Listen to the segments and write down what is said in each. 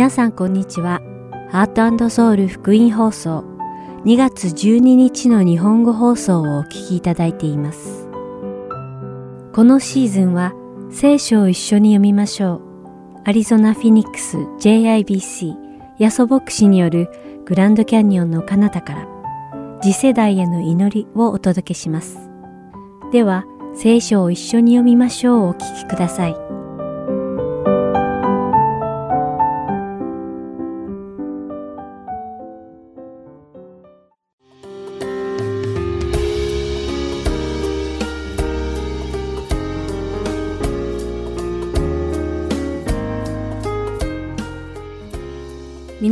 皆さんこんにちは。ハートソウル福音放送2月12日の日本語放送をお聞きいただいています。このシーズンは聖書を一緒に読みましょう。アリゾナ・フィニックス JIBC ヤソ牧師によるグランドキャニオンの彼方から次世代への祈りをお届けします。では、聖書を一緒に読みましょうをお聞きください。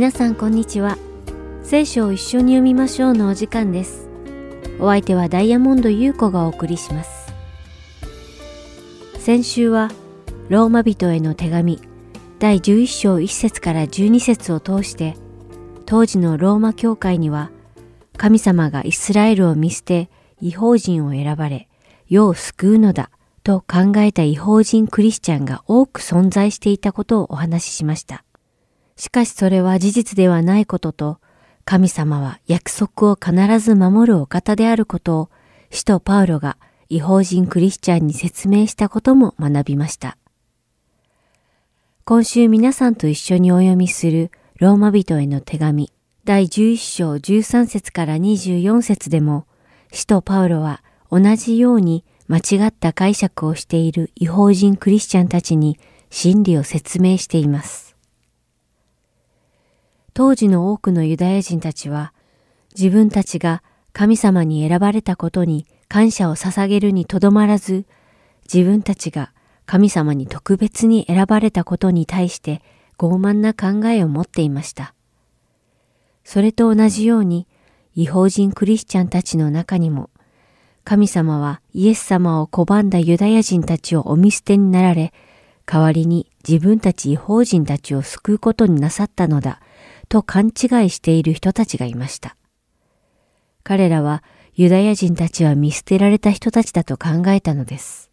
皆さんこんにちは。聖書を一緒に読みましょうのお時間です。お相手はダイヤモンド優子がお送りします。先週はローマ人への手紙第11章1節から12節を通して当時のローマ教会には神様がイスラエルを見捨て違法人を選ばれ世を救うのだと考えた違法人クリスチャンが多く存在していたことをお話ししました。しかしそれは事実ではないことと神様は約束を必ず守るお方であることを使徒パウロが違法人クリスチャンに説明したことも学びました。今週皆さんと一緒にお読みするローマ人への手紙第11章13節から24節でも使徒パウロは同じように間違った解釈をしている違法人クリスチャンたちに真理を説明しています。当時の多くのユダヤ人たちは自分たちが神様に選ばれたことに感謝を捧げるにとどまらず自分たちが神様に特別に選ばれたことに対して傲慢な考えを持っていました。それと同じように違法人クリスチャンたちの中にも神様はイエス様を拒んだユダヤ人たちをお見捨てになられ代わりに自分たち違法人たちを救うことになさったのだと勘違いしている人たちがいました。彼らはユダヤ人たちは見捨てられた人たちだと考えたのです。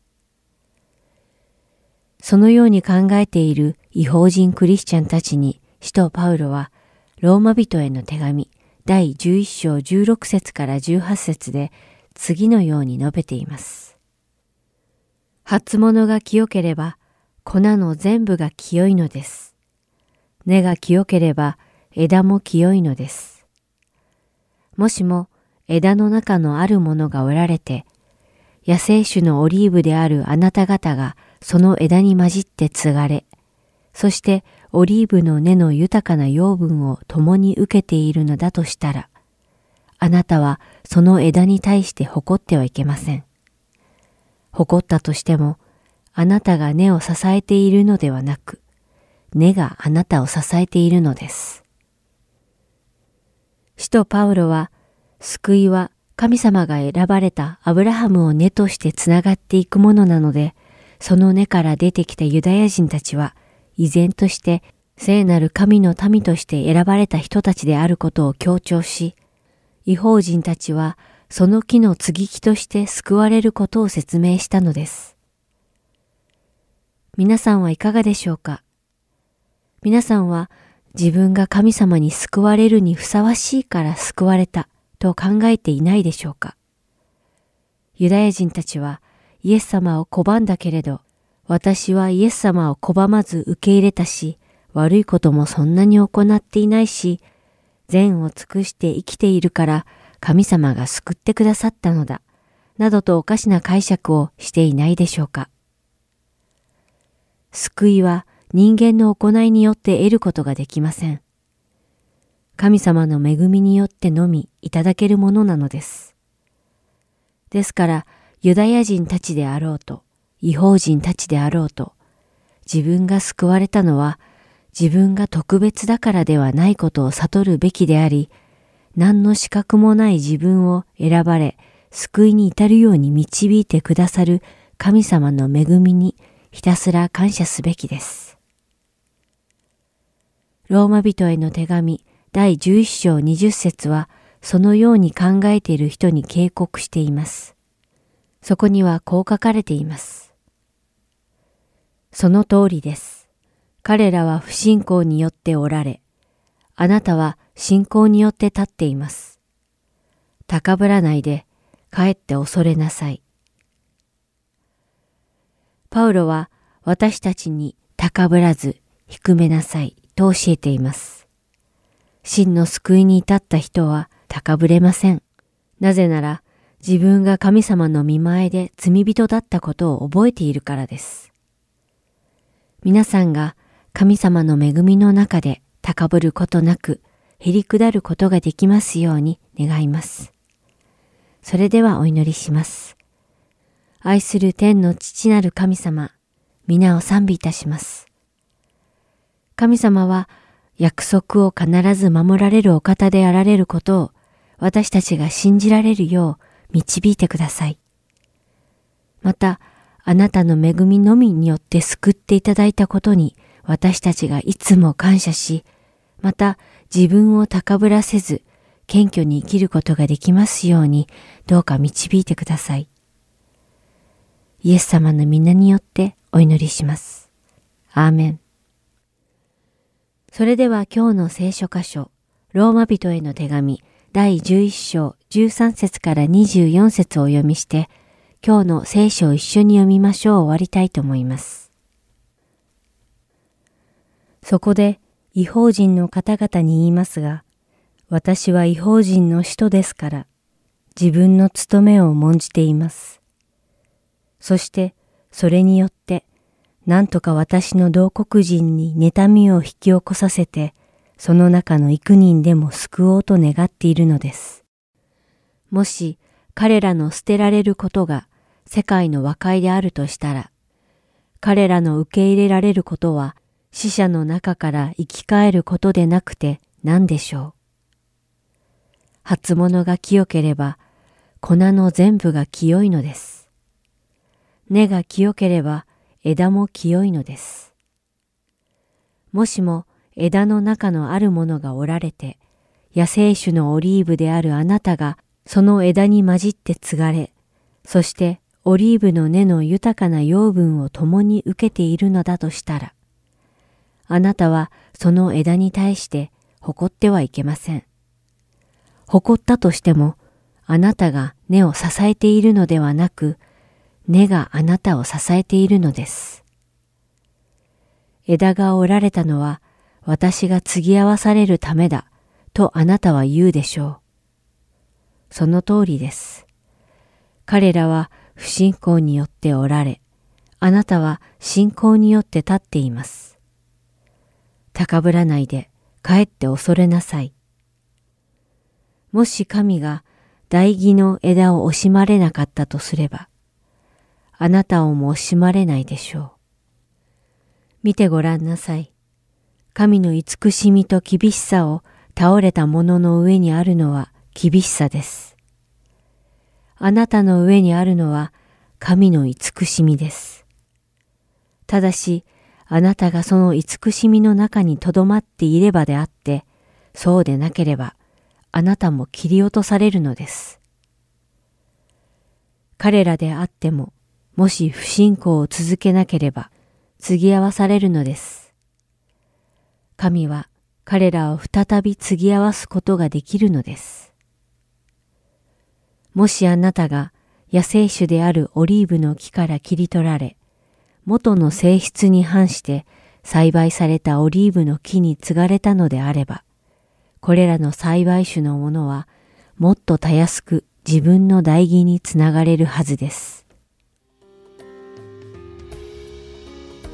そのように考えている違法人クリスチャンたちに使徒パウロはローマ人への手紙第11章16節から18節で次のように述べています。初物が清ければ粉の全部が清いのです。根が清ければ枝も清いのです。もしも枝の中のあるものが折られて、野生種のオリーブであるあなた方がその枝に混じって継がれ、そしてオリーブの根の豊かな養分を共に受けているのだとしたら、あなたはその枝に対して誇ってはいけません。誇ったとしても、あなたが根を支えているのではなく、根があなたを支えているのです。使徒パウロは、救いは神様が選ばれたアブラハムを根としてつながっていくものなので、その根から出てきたユダヤ人たちは、依然として聖なる神の民として選ばれた人たちであることを強調し、違法人たちはその木の継ぎ木として救われることを説明したのです。皆さんはいかがでしょうか？皆さんは自分が神様に救われるにふさわしいから救われたと考えていないでしょうかユダヤ人たちはイエス様を拒んだけれど、私はイエス様を拒まず受け入れたし、悪いこともそんなに行っていないし、善を尽くして生きているから神様が救ってくださったのだ、などとおかしな解釈をしていないでしょうか。救いは人間の行いによって得ることができません。神様の恵みによってのみいただけるものなのです。ですから、ユダヤ人たちであろうと、違法人たちであろうと、自分が救われたのは自分が特別だからではないことを悟るべきであり、何の資格もない自分を選ばれ、救いに至るように導いてくださる神様の恵みにひたすら感謝すべきです。ローマ人への手紙第11章20節はそのように考えている人に警告しています。そこにはこう書かれています。その通りです。彼らは不信仰によっておられ、あなたは信仰によって立っています。高ぶらないで、帰って恐れなさい。パウロは私たちに高ぶらず低めなさいと教えています。真の救いに至った人は高ぶれません。なぜなら自分が神様の見前で罪人だったことを覚えているからです。皆さんが神様の恵みの中で高ぶることなく、へり下ることができますように願います。それではお祈りします。愛する天の父なる神様、皆を賛美いたします。神様は約束を必ず守られるお方であられることを私たちが信じられるよう導いてください。また、あなたの恵みのみによって救っていただいたことに私たちがいつも感謝し、また自分を高ぶらせず、謙虚に生きることができますように、どうか導いてください。イエス様の皆によってお祈りします。アーメン。それでは今日の聖書箇所、ローマ人への手紙、第11章13節から24節をお読みして、今日の聖書を一緒に読みましょう終わりたいと思います。そこで違法人の方々に言いますが、私は違法人の使徒ですから、自分の務めを重んじています。そして、それによって、なんとか私の同国人に妬みを引き起こさせて、その中の幾人でも救おうと願っているのです。もし彼らの捨てられることが世界の和解であるとしたら、彼らの受け入れられることは死者の中から生き返ることでなくて何でしょう。初物が清ければ粉の全部が清いのです。根が清ければ枝も清いのです。もしも枝の中のあるものがおられて、野生種のオリーブであるあなたがその枝に混じって継がれ、そしてオリーブの根の豊かな養分を共に受けているのだとしたら、あなたはその枝に対して誇ってはいけません。誇ったとしても、あなたが根を支えているのではなく、根があなたを支えているのです。枝が折られたのは私が継ぎ合わされるためだとあなたは言うでしょう。その通りです。彼らは不信仰によっておられ、あなたは信仰によって立っています。高ぶらないで帰って恐れなさい。もし神が大義の枝を惜しまれなかったとすれば、あなたをも惜しまれないでしょう。見てごらんなさい。神の慈しみと厳しさを倒れた者の上にあるのは厳しさです。あなたの上にあるのは神の慈しみです。ただし、あなたがその慈しみの中にとどまっていればであって、そうでなければ、あなたも切り落とされるのです。彼らであっても、もし不信仰を続けなければ、継ぎ合わされるのです。神は彼らを再び継ぎ合わすことができるのです。もしあなたが野生種であるオリーブの木から切り取られ、元の性質に反して栽培されたオリーブの木に継がれたのであれば、これらの栽培種のものはもっとたやすく自分の代義につながれるはずです。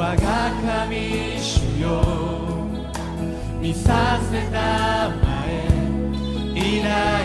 我が神主よ。見させたまえ。いない。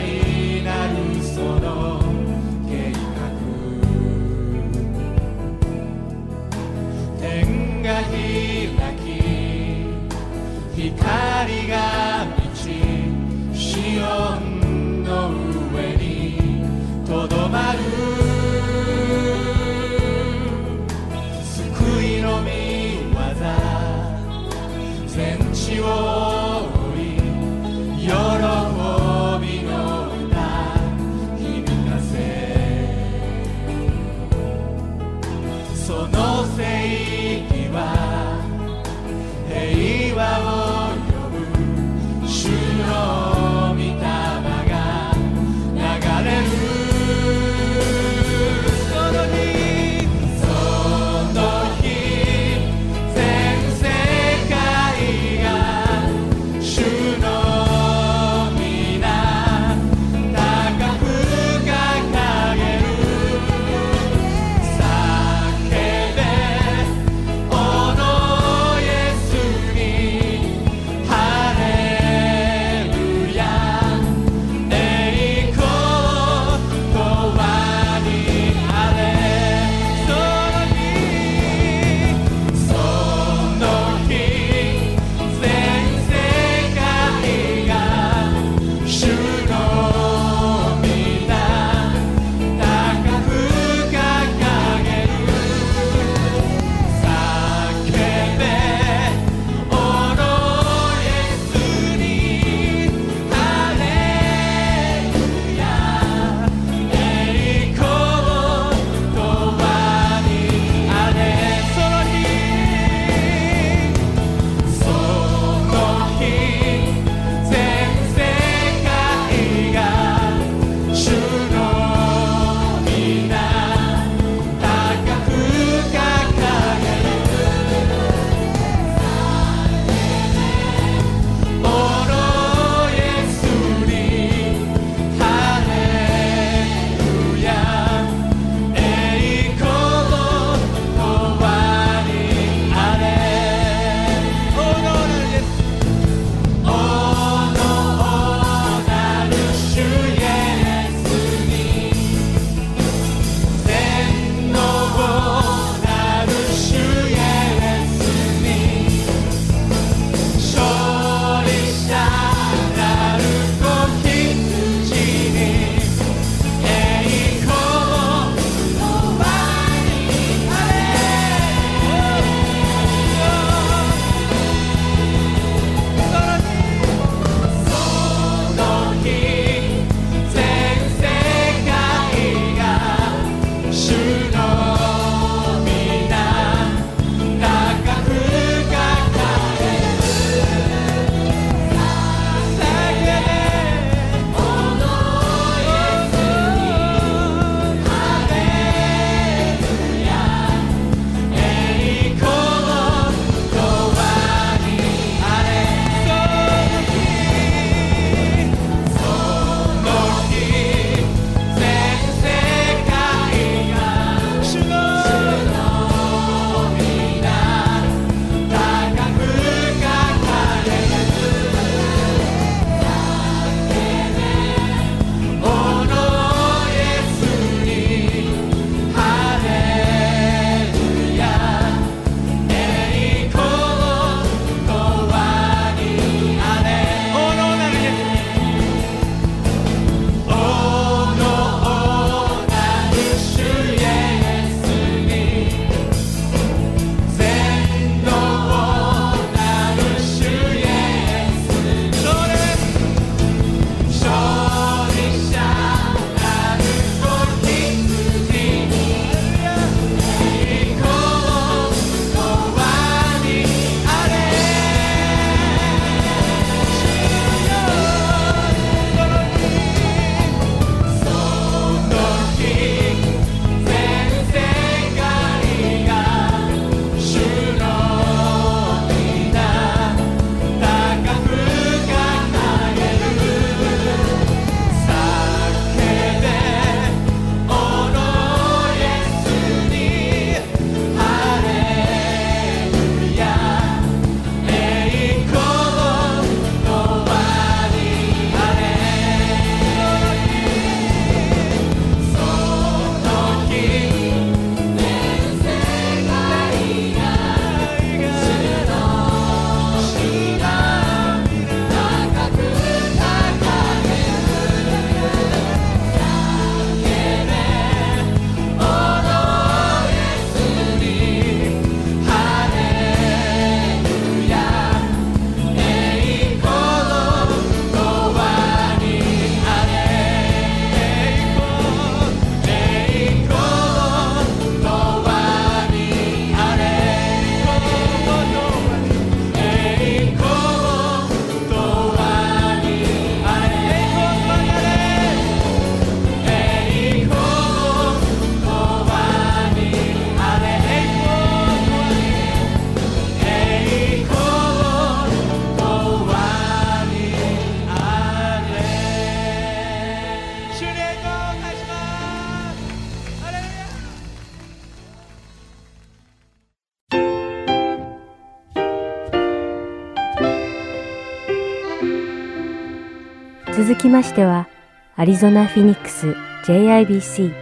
続きましては、アリゾナ・フィニックス JIBC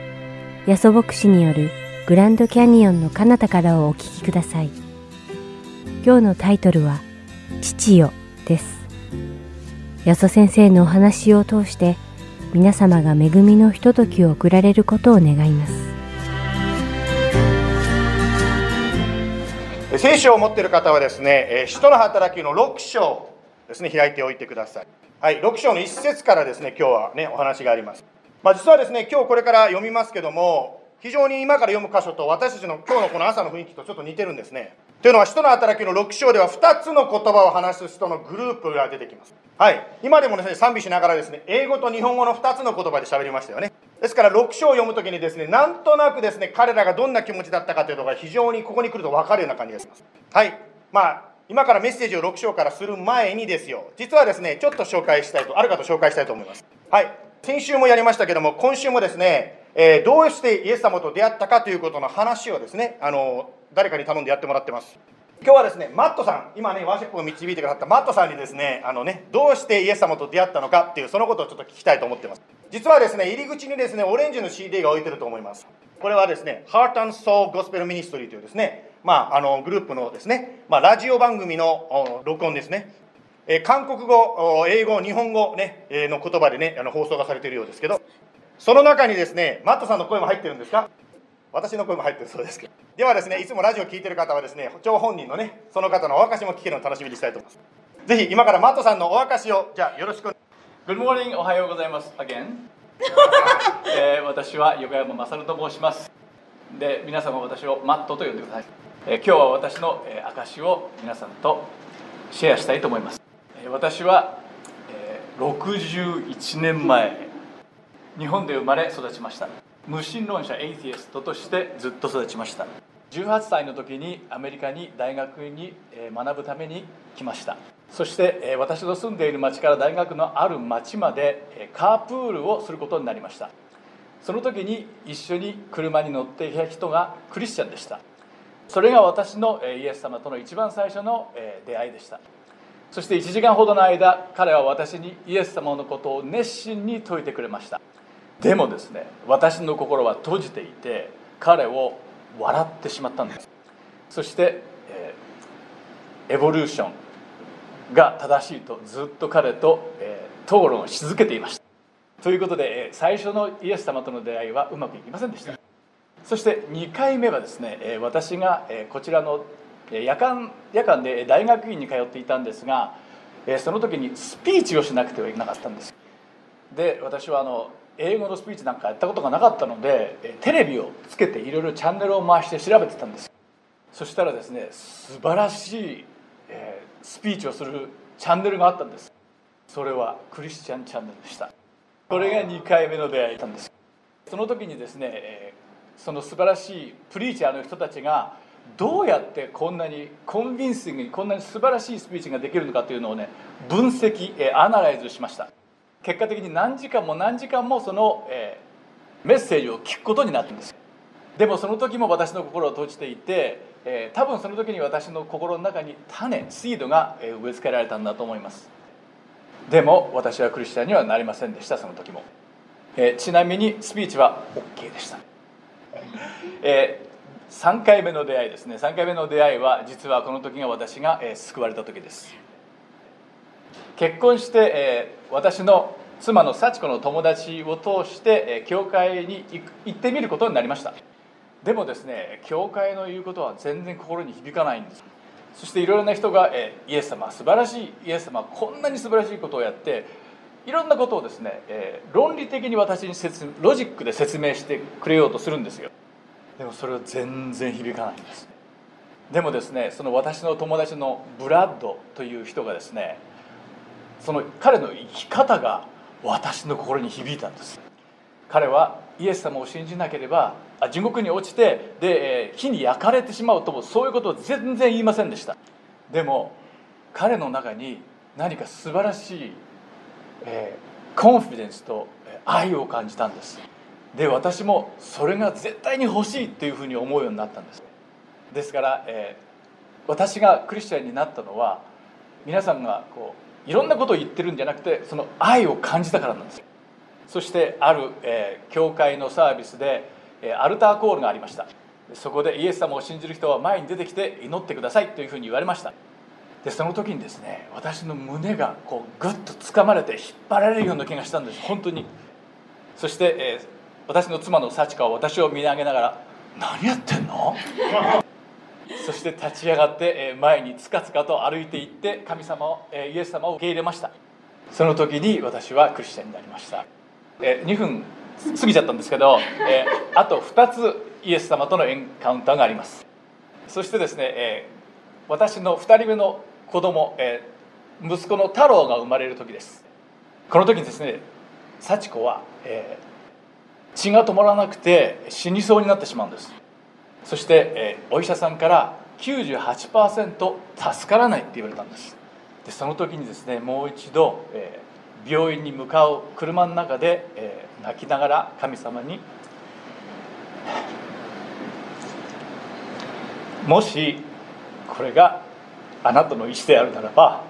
ヤソ牧師によるグランドキャニオンの彼方からをお聞きください。今日のタイトルは、父よです。ヤソ先生のお話を通して、皆様が恵みのひとときを送られることを願います。聖書を持っている方はですね、使徒の働きの6章ですね、開いておいてください。はい、6章の1節からですね、今日はね、お話があります。まあ、実はですね、今日これから読みますけども、非常に今から読む箇所と私たちの今日のこの朝の雰囲気とちょっと似てるんですね。というのは、使徒の働きの6章では2つの言葉を話す人のグループが出てきます。はい、今でもですね、賛美しながらですね、英語と日本語の2つの言葉で喋りましたよね。ですから6章を読むときにですね、なんとなくですね、彼らがどんな気持ちだったかというのが非常にここに来ると分かるような感じがします。はい、まあ今からメッセージを6章からする前にですよ、実はですね、ちょっと紹介したいと、ある方紹介したいと思います。はい。先週もやりましたけども、今週もですね、えー、どうしてイエス様と出会ったかということの話をですね、あの、誰かに頼んでやってもらってます。今日はですね、マットさん、今ね、ワーシップを導いてくださったマットさんにですね、あのね、どうしてイエス様と出会ったのかっていう、そのことをちょっと聞きたいと思ってます。実はですね、入り口にですね、オレンジの CD が置いてると思います。これはですね、Heart and Soul Gospel Ministry というですね、まあ、あのグループのですね、まあ、ラジオ番組の録音ですね、え韓国語、英語、日本語、ね、の言葉でね、あの放送がされているようですけど、その中にですね、マットさんの声も入ってるんですか？私の声も入ってるそうですけど。ではですね、いつもラジオを聴いてる方はですね、張本人のね、その方のお証も聞けるのを楽しみにしたいと思います。ぜひ今からマットさんのお証を、じゃあよろしく。Good morning, おはようございます。Again えー、私は横山勝と申します。で、皆様私をマットと呼んでください。今日は私の、証を皆さんとシェアしたいと思います、私は、61年前日本で生まれ育ちました。無神論者エイティエストとしてずっと育ちました。18歳の時にアメリカに大学に学ぶために来ました。そして私の住んでいる町から大学のある町までカープールをすることになりました。その時に一緒に車に乗っていた人がクリスチャンでした。それが私のイエス様との一番最初の出会いでした。そして1時間ほどの間彼は私にイエス様のことを熱心に説いてくれました。でもですね私の心は閉じていて彼を笑ってしまったんです。そして、えエボリューションが正しいとずっと彼と、え討論し続けていました。ということでえ最初のイエス様との出会いはうまくいきませんでした。そして2回目はですね私がこちらの夜間夜間で大学院に通っていたんですがその時にスピーチをしなくてはいけなかったんです。で私はあの英語のスピーチなんかやったことがなかったのでテレビをつけていろいろチャンネルを回して調べてたんです。そしたらですね素晴らしい、スピーチをするチャンネルがあったんです。それはクリスチャンチャンネルでした。これが2回目の出会いだったんです。その時にですねその素晴らしいプリーチャーの人たちがどうやってこんなにコンビンシングにこんなに素晴らしいスピーチができるのかというのをね分析アナライズしました。結果的に何時間も何時間もその、えー、メッセージを聞くことになったんですでもその時も私の心を閉じていて、えー、多分その時に私の心の中に種シードが植え付けられたんだと思います。でも私はクリスチャンにはなりませんでしたその時も、えー、ちなみにスピーチは OK でした。えー、3回目の出会いですね。3回目の出会いは実はこの時が私が、えー、救われた時です。結婚して、えー、私の妻の幸子の友達を通して、えー、教会に行ってみることになりました。でもですね教会の言うことは全然心に響かないんです。そしていろいろな人が、えー、イエス様素晴らしいイエス様こんなに素晴らしいことをやっていろんなことをですね、えー、論理的に私に説ロジックで説明してくれようとするんですよ。でもそれは全然響かないんです。でもですねその私の友達のブラッドという人がですねその彼の生き方が私の心に響いたんです。彼はイエス様を信じなければあ地獄に落ちてで火に焼かれてしまうともそういうことを全然言いませんでした。でも彼の中に何か素晴らしい、えー、コンフィデンスと愛を感じたんです。で私もそれが絶対に欲しいっていうふうに思うようになったんです。ですから、えー、私がクリスチャンになったのは皆さんがこういろんなことを言ってるんじゃなくてその愛を感じたからなんです。そしてある、えー教会のサービスで、えーアルターコールがありました。そこでイエス様を信じる人は前に出てきて祈ってくださいというふうに言われました。でその時にですね私の胸がこうグッと掴まれて引っ張られるような気がしたんです。本当に。そして、えー私の妻の幸子は私を見上げながら「何やってんの? 」そして立ち上がってえー前につかつかと歩いていって神様をえーイエス様を受け入れました。その時に私はクリスチャンになりました。えー2分過ぎちゃったんですけど、えーあと2つイエス様とのエンカウンターがあります。そしてですね、えー私の2人目の子供、えー息子の太郎が生まれる時です。この時にですね幸子は、えー血が止まらなくて死にそうになってしまうんです。そして、えーお医者さんから98%助からないって言われたんです。でその時にですねもう一度、えー病院に向かう車の中で、えー泣きながら神様に「もしこれがあなたの意思であるならば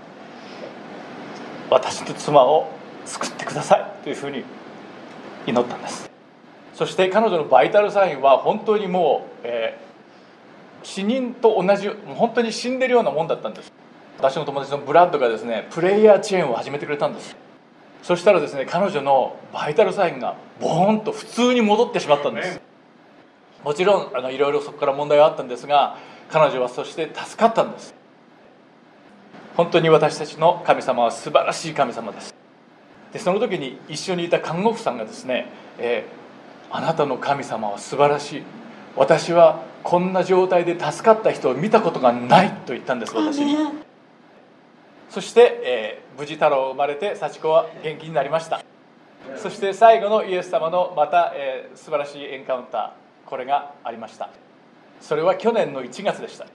私と妻を救ってください」というふうに祈ったんです。そして彼女のバイタルサインは本当にもう、えー死人と同じ本当に死んでるようなもんだったんです。私の友達のブラッドがですねプレイヤーチェーンを始めてくれたんです。そしたらですね彼女のバイタルサインがボーンと普通に戻ってしまったんです。もちろんあのいろいろそこから問題はあったんですが彼女はそして助かったんです。本当に私たちの神様は素晴らしい神様です。でその時に一緒にいた看護婦さんがですね、えーあなたの神様は素晴らしい。私はこんな状態で助かった人を見たことがないと言ったんです私に。そして、えー無事太郎生まれて幸子は元気になりました。そして最後のイエス様のまた、えー素晴らしいエンカウンターこれがありました。それは去年の1月でした。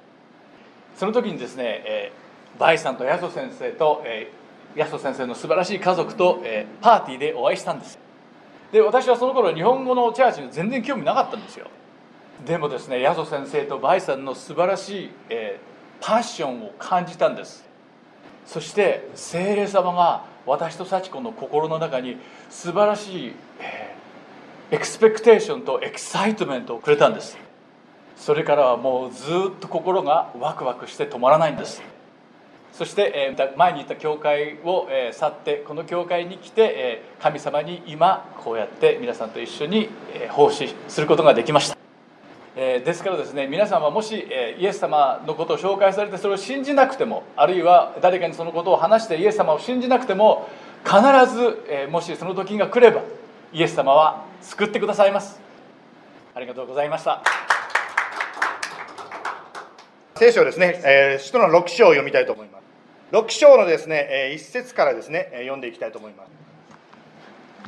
その時にですね、えーバイさんとヤソ先生と、えーヤソ先生の素晴らしい家族と、えーパーティーでお会いしたんです。で私はその頃日本語のチャーチに全然興味なかったんですよ。でもですねヤソ先生とバイさんの素晴らしい、えーパッションを感じたんです。そして聖霊様が私と幸子の心の中に素晴らしい、えー expectation と excitement をくれたんです。それからはもうずっと心がワクワクして止まらないんです。そして、前に言った教会を、去ってこの教会に来て、神様に今こうやって皆さんと一緒に、奉仕することができました。ですからですね皆さんはもし、イエス様のことを紹介されてそれを信じなくてもあるいは誰かにそのことを話してイエス様を信じなくても必ず、もしその時が来ればイエス様は救ってくださいます。ありがとうございました。聖書ですね、えー使徒の6章を読みたいと思います。6章のですね、えー1節からですね、読んでいきたいと思いま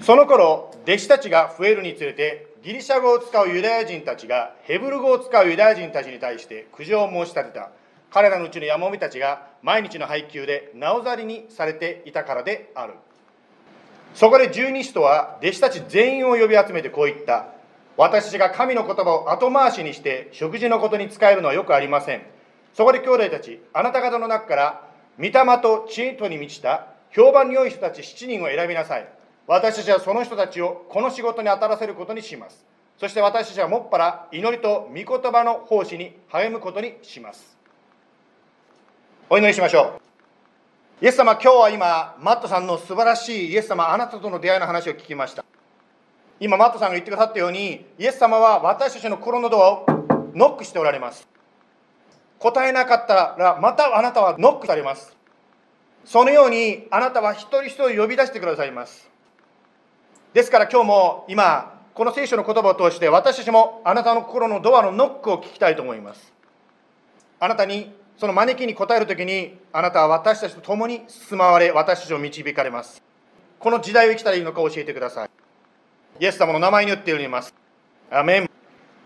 す。その頃、弟子たちが増えるにつれて、ギリシャ語を使うユダヤ人たちがヘブル語を使うユダヤ人たちに対して苦情を申し立てた。彼らのうちのヤモミたちが毎日の配給でなおざりにされていたからである。そこで十二使徒は弟子たち全員を呼び集めてこう言った。私が神の言葉を後回しにして食事のことに使えるのはよくありません。そこで兄弟たち、あなた方の中から、御霊と知恵とに満ちた評判の良い人たち7人を選びなさい。私たちはその人たちをこの仕事に当たらせることにします。そして私たちはもっぱら祈りと御言葉の奉仕に励むことにします。お祈りしましょう。イエス様、今日は今、マットさんの素晴らしいイエス様、あなたとの出会いの話を聞きました。今、マットさんが言ってくださったように、イエス様は私たちの心のドアをノックしておられます。答えなかったら、またあなたはノックされます。そのように、あなたは一人一人呼び出してくださいます。ですから今日も今、この聖書の言葉を通して、私たちもあなたの心のドアのノックを聞きたいと思います。あなたにその招きに応えるときに、あなたは私たちと共に住まわれ、私たちを導かれます。この時代を生きたらいいのか教えてください。イエス様の名前によって祈ります。アメン。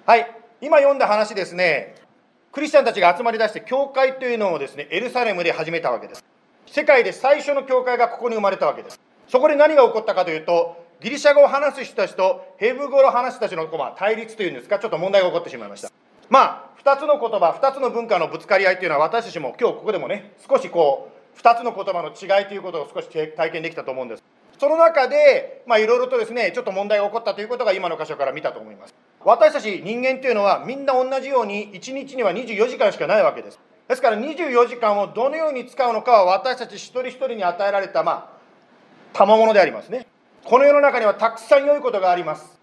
はい、今読んだ話ですね、クリスチャンたちが集まり出して、教会というのをですね、エルサレムで始めたわけです。世界で最初の教会がここに生まれたわけです。そこで何が起こったかというと、ギリシャ語を話す人たちとヘブ語を話す人たちのまあ対立というんですか、ちょっと問題が起こってしまいました。まあ、2つの言葉、2つの文化のぶつかり合いというのは、私たちも今日ここでもね、少しこう、2つの言葉の違いということを少し体験できたと思うんですその中でまあいろいろとですねちょっと問題が起こったということが今の箇所から見たと思います私たち人間というのはみんな同じように1日には24時間しかないわけです。ですから24時間をどのように使うのかは私たち一人一人に与えられたまあ賜物でありますね。この世の中にはたくさん良いことがあります。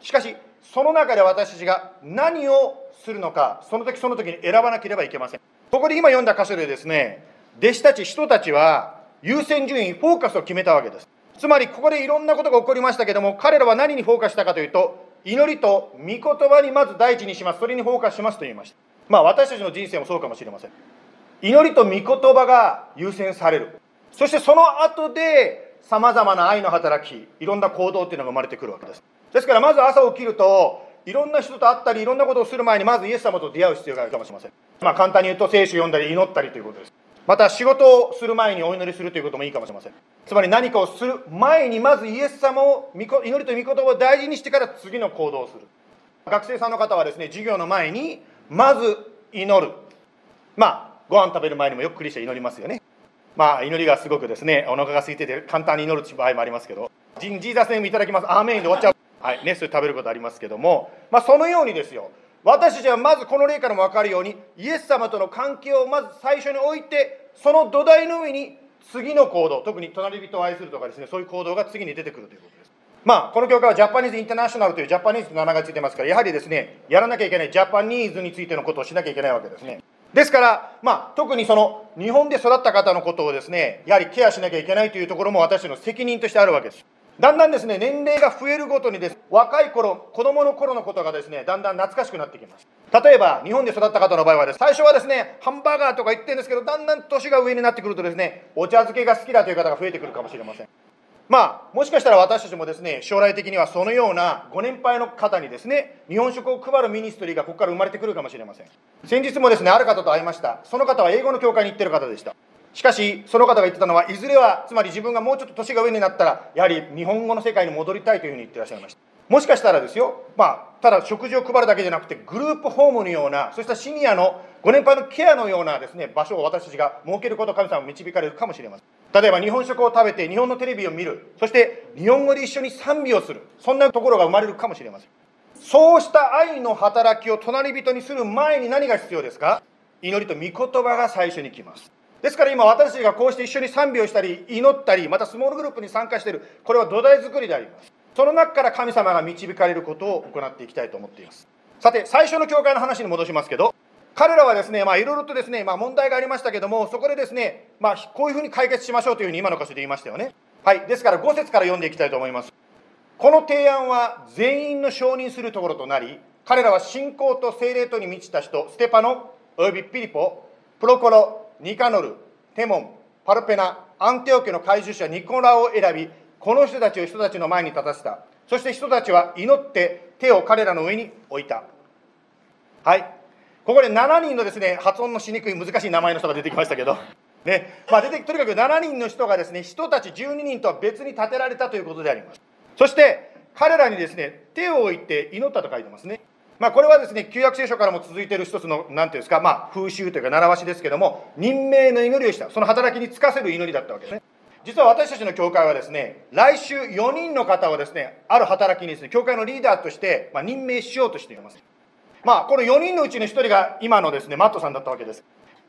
しかしその中で私たちが何をするのかその時その時に選ばなければいけません。ここで今読んだ箇所でですね弟子たち人たちは優先順位フォーカスを決めたわけです。つまりここでいろんなことが起こりましたけども彼らは何にフォーカスしたかというと祈りと御言葉にまず第一にします。それにフォーカスしますと言いました。まあ私たちの人生もそうかもしれません。祈りと御言葉が優先される。そしてその後でさまざまな愛の働きいろんな行動っていうのが生まれてくるわけです。ですからまず朝起きるといろんな人と会ったりいろんなことをする前にまずイエス様と出会う必要があるかもしれません。まあ簡単に言うと聖書読んだり祈ったりということです。また仕事をする前にお祈りするということもいいかもしれません。つまり何かをする前にまずイエス様を祈りと御言葉を大事にしてから次の行動をする。学生さんの方はですね授業の前にまず祈る。まあご飯食べる前にもよくクリスチャン祈りますよね。まあ祈りがすごくですねお腹が空いてて簡単に祈る場合もありますけど。ジーザスネームいただきます。アーメンで終わっちゃう。はいねそれ食べることありますけども。まあそのようにですよ。私たちはまずこの例からも分かるようにイエス様との関係をまず最初に置いてその土台の上に次の行動特に隣人を愛するとかですねそういう行動が次に出てくるということです。まあこの教会はジャパニーズ・インターナショナルというジャパニーズの名前がついてますからやはりですねやらなきゃいけないジャパニーズについてのことをしなきゃいけないわけですね。ですから、まあ、特にその日本で育った方のことをですねやはりケアしなきゃいけないというところも私の責任としてあるわけです。だんだんですね年齢が増えるごとにです。若い頃子供の頃のことがですねだんだん懐かしくなってきます。例えば日本で育った方の場合はです。最初はですねハンバーガーとか言ってるんですけどだんだん年が上になってくるとですねお茶漬けが好きだという方が増えてくるかもしれません。まあもしかしたら私たちもですね将来的にはそのようなご年配の方にですね日本食を配るミニストリーがここから生まれてくるかもしれません。先日もですねある方と会いました。その方は英語の教会に行ってる方でした。しかしその方が言ってたのはいずれはつまり自分がもうちょっと年が上になったらやはり日本語の世界に戻りたいというふうに言ってらっしゃいました。もしかしたらですよまあただ食事を配るだけじゃなくてグループホームのようなそうしたシニアのご年配のケアのようなですね場所を私たちが設けることを神様は導かれるかもしれません。例えば日本食を食べて日本のテレビを見る。そして日本語で一緒に賛美をする。そんなところが生まれるかもしれません。そうした愛の働きを隣人にする前に何が必要ですか？祈りと御言葉が最初に来ます。ですから今私たちがこうして一緒に賛美をしたり祈ったりまたスモールグループに参加しているこれは土台作りでありますその中から神様が導かれることを行っていきたいと思っていますさて最初の教会の話に戻しますけど彼らはですね、まあ、いろいろとですね、まあ、問題がありましたけども、そこでですね、まあ、こういうふうに解決しましょうというふうに今の箇所で言いましたよね。はい、ですから5節から読んでいきたいと思います。この提案は全員の承認するところとなり、彼らは信仰と精霊とに満ちた人、ステパノ、およびピリポ、プロコロ、ニカノル、テモン、パルペナ、アンテオ家の回収者ニコラを選び、この人たちを人たちの前に立たせた。そして人たちは祈って手を彼らの上に置いた。はい、ここで7人のですね発音のしにくい難しい名前の人が出てきましたけど、ね。まあ、出てとにかく7人の人がですね人たち12人とは別に立てられたということであります。そして彼らにですね手を置いて祈ったと書いてますね。まあ、これはですね旧約聖書からも続いている一つの何ていうんですか、まあ、風習というか習わしですけども任命の祈りをしたその働きに就かせる祈りだったわけですね実は私たちの教会はですね来週4人の方をですねある働きにですね教会のリーダーとして、まあ、任命しようとしていますまあ、この4人のうちの1人が今のですね、マットさんだったわけです。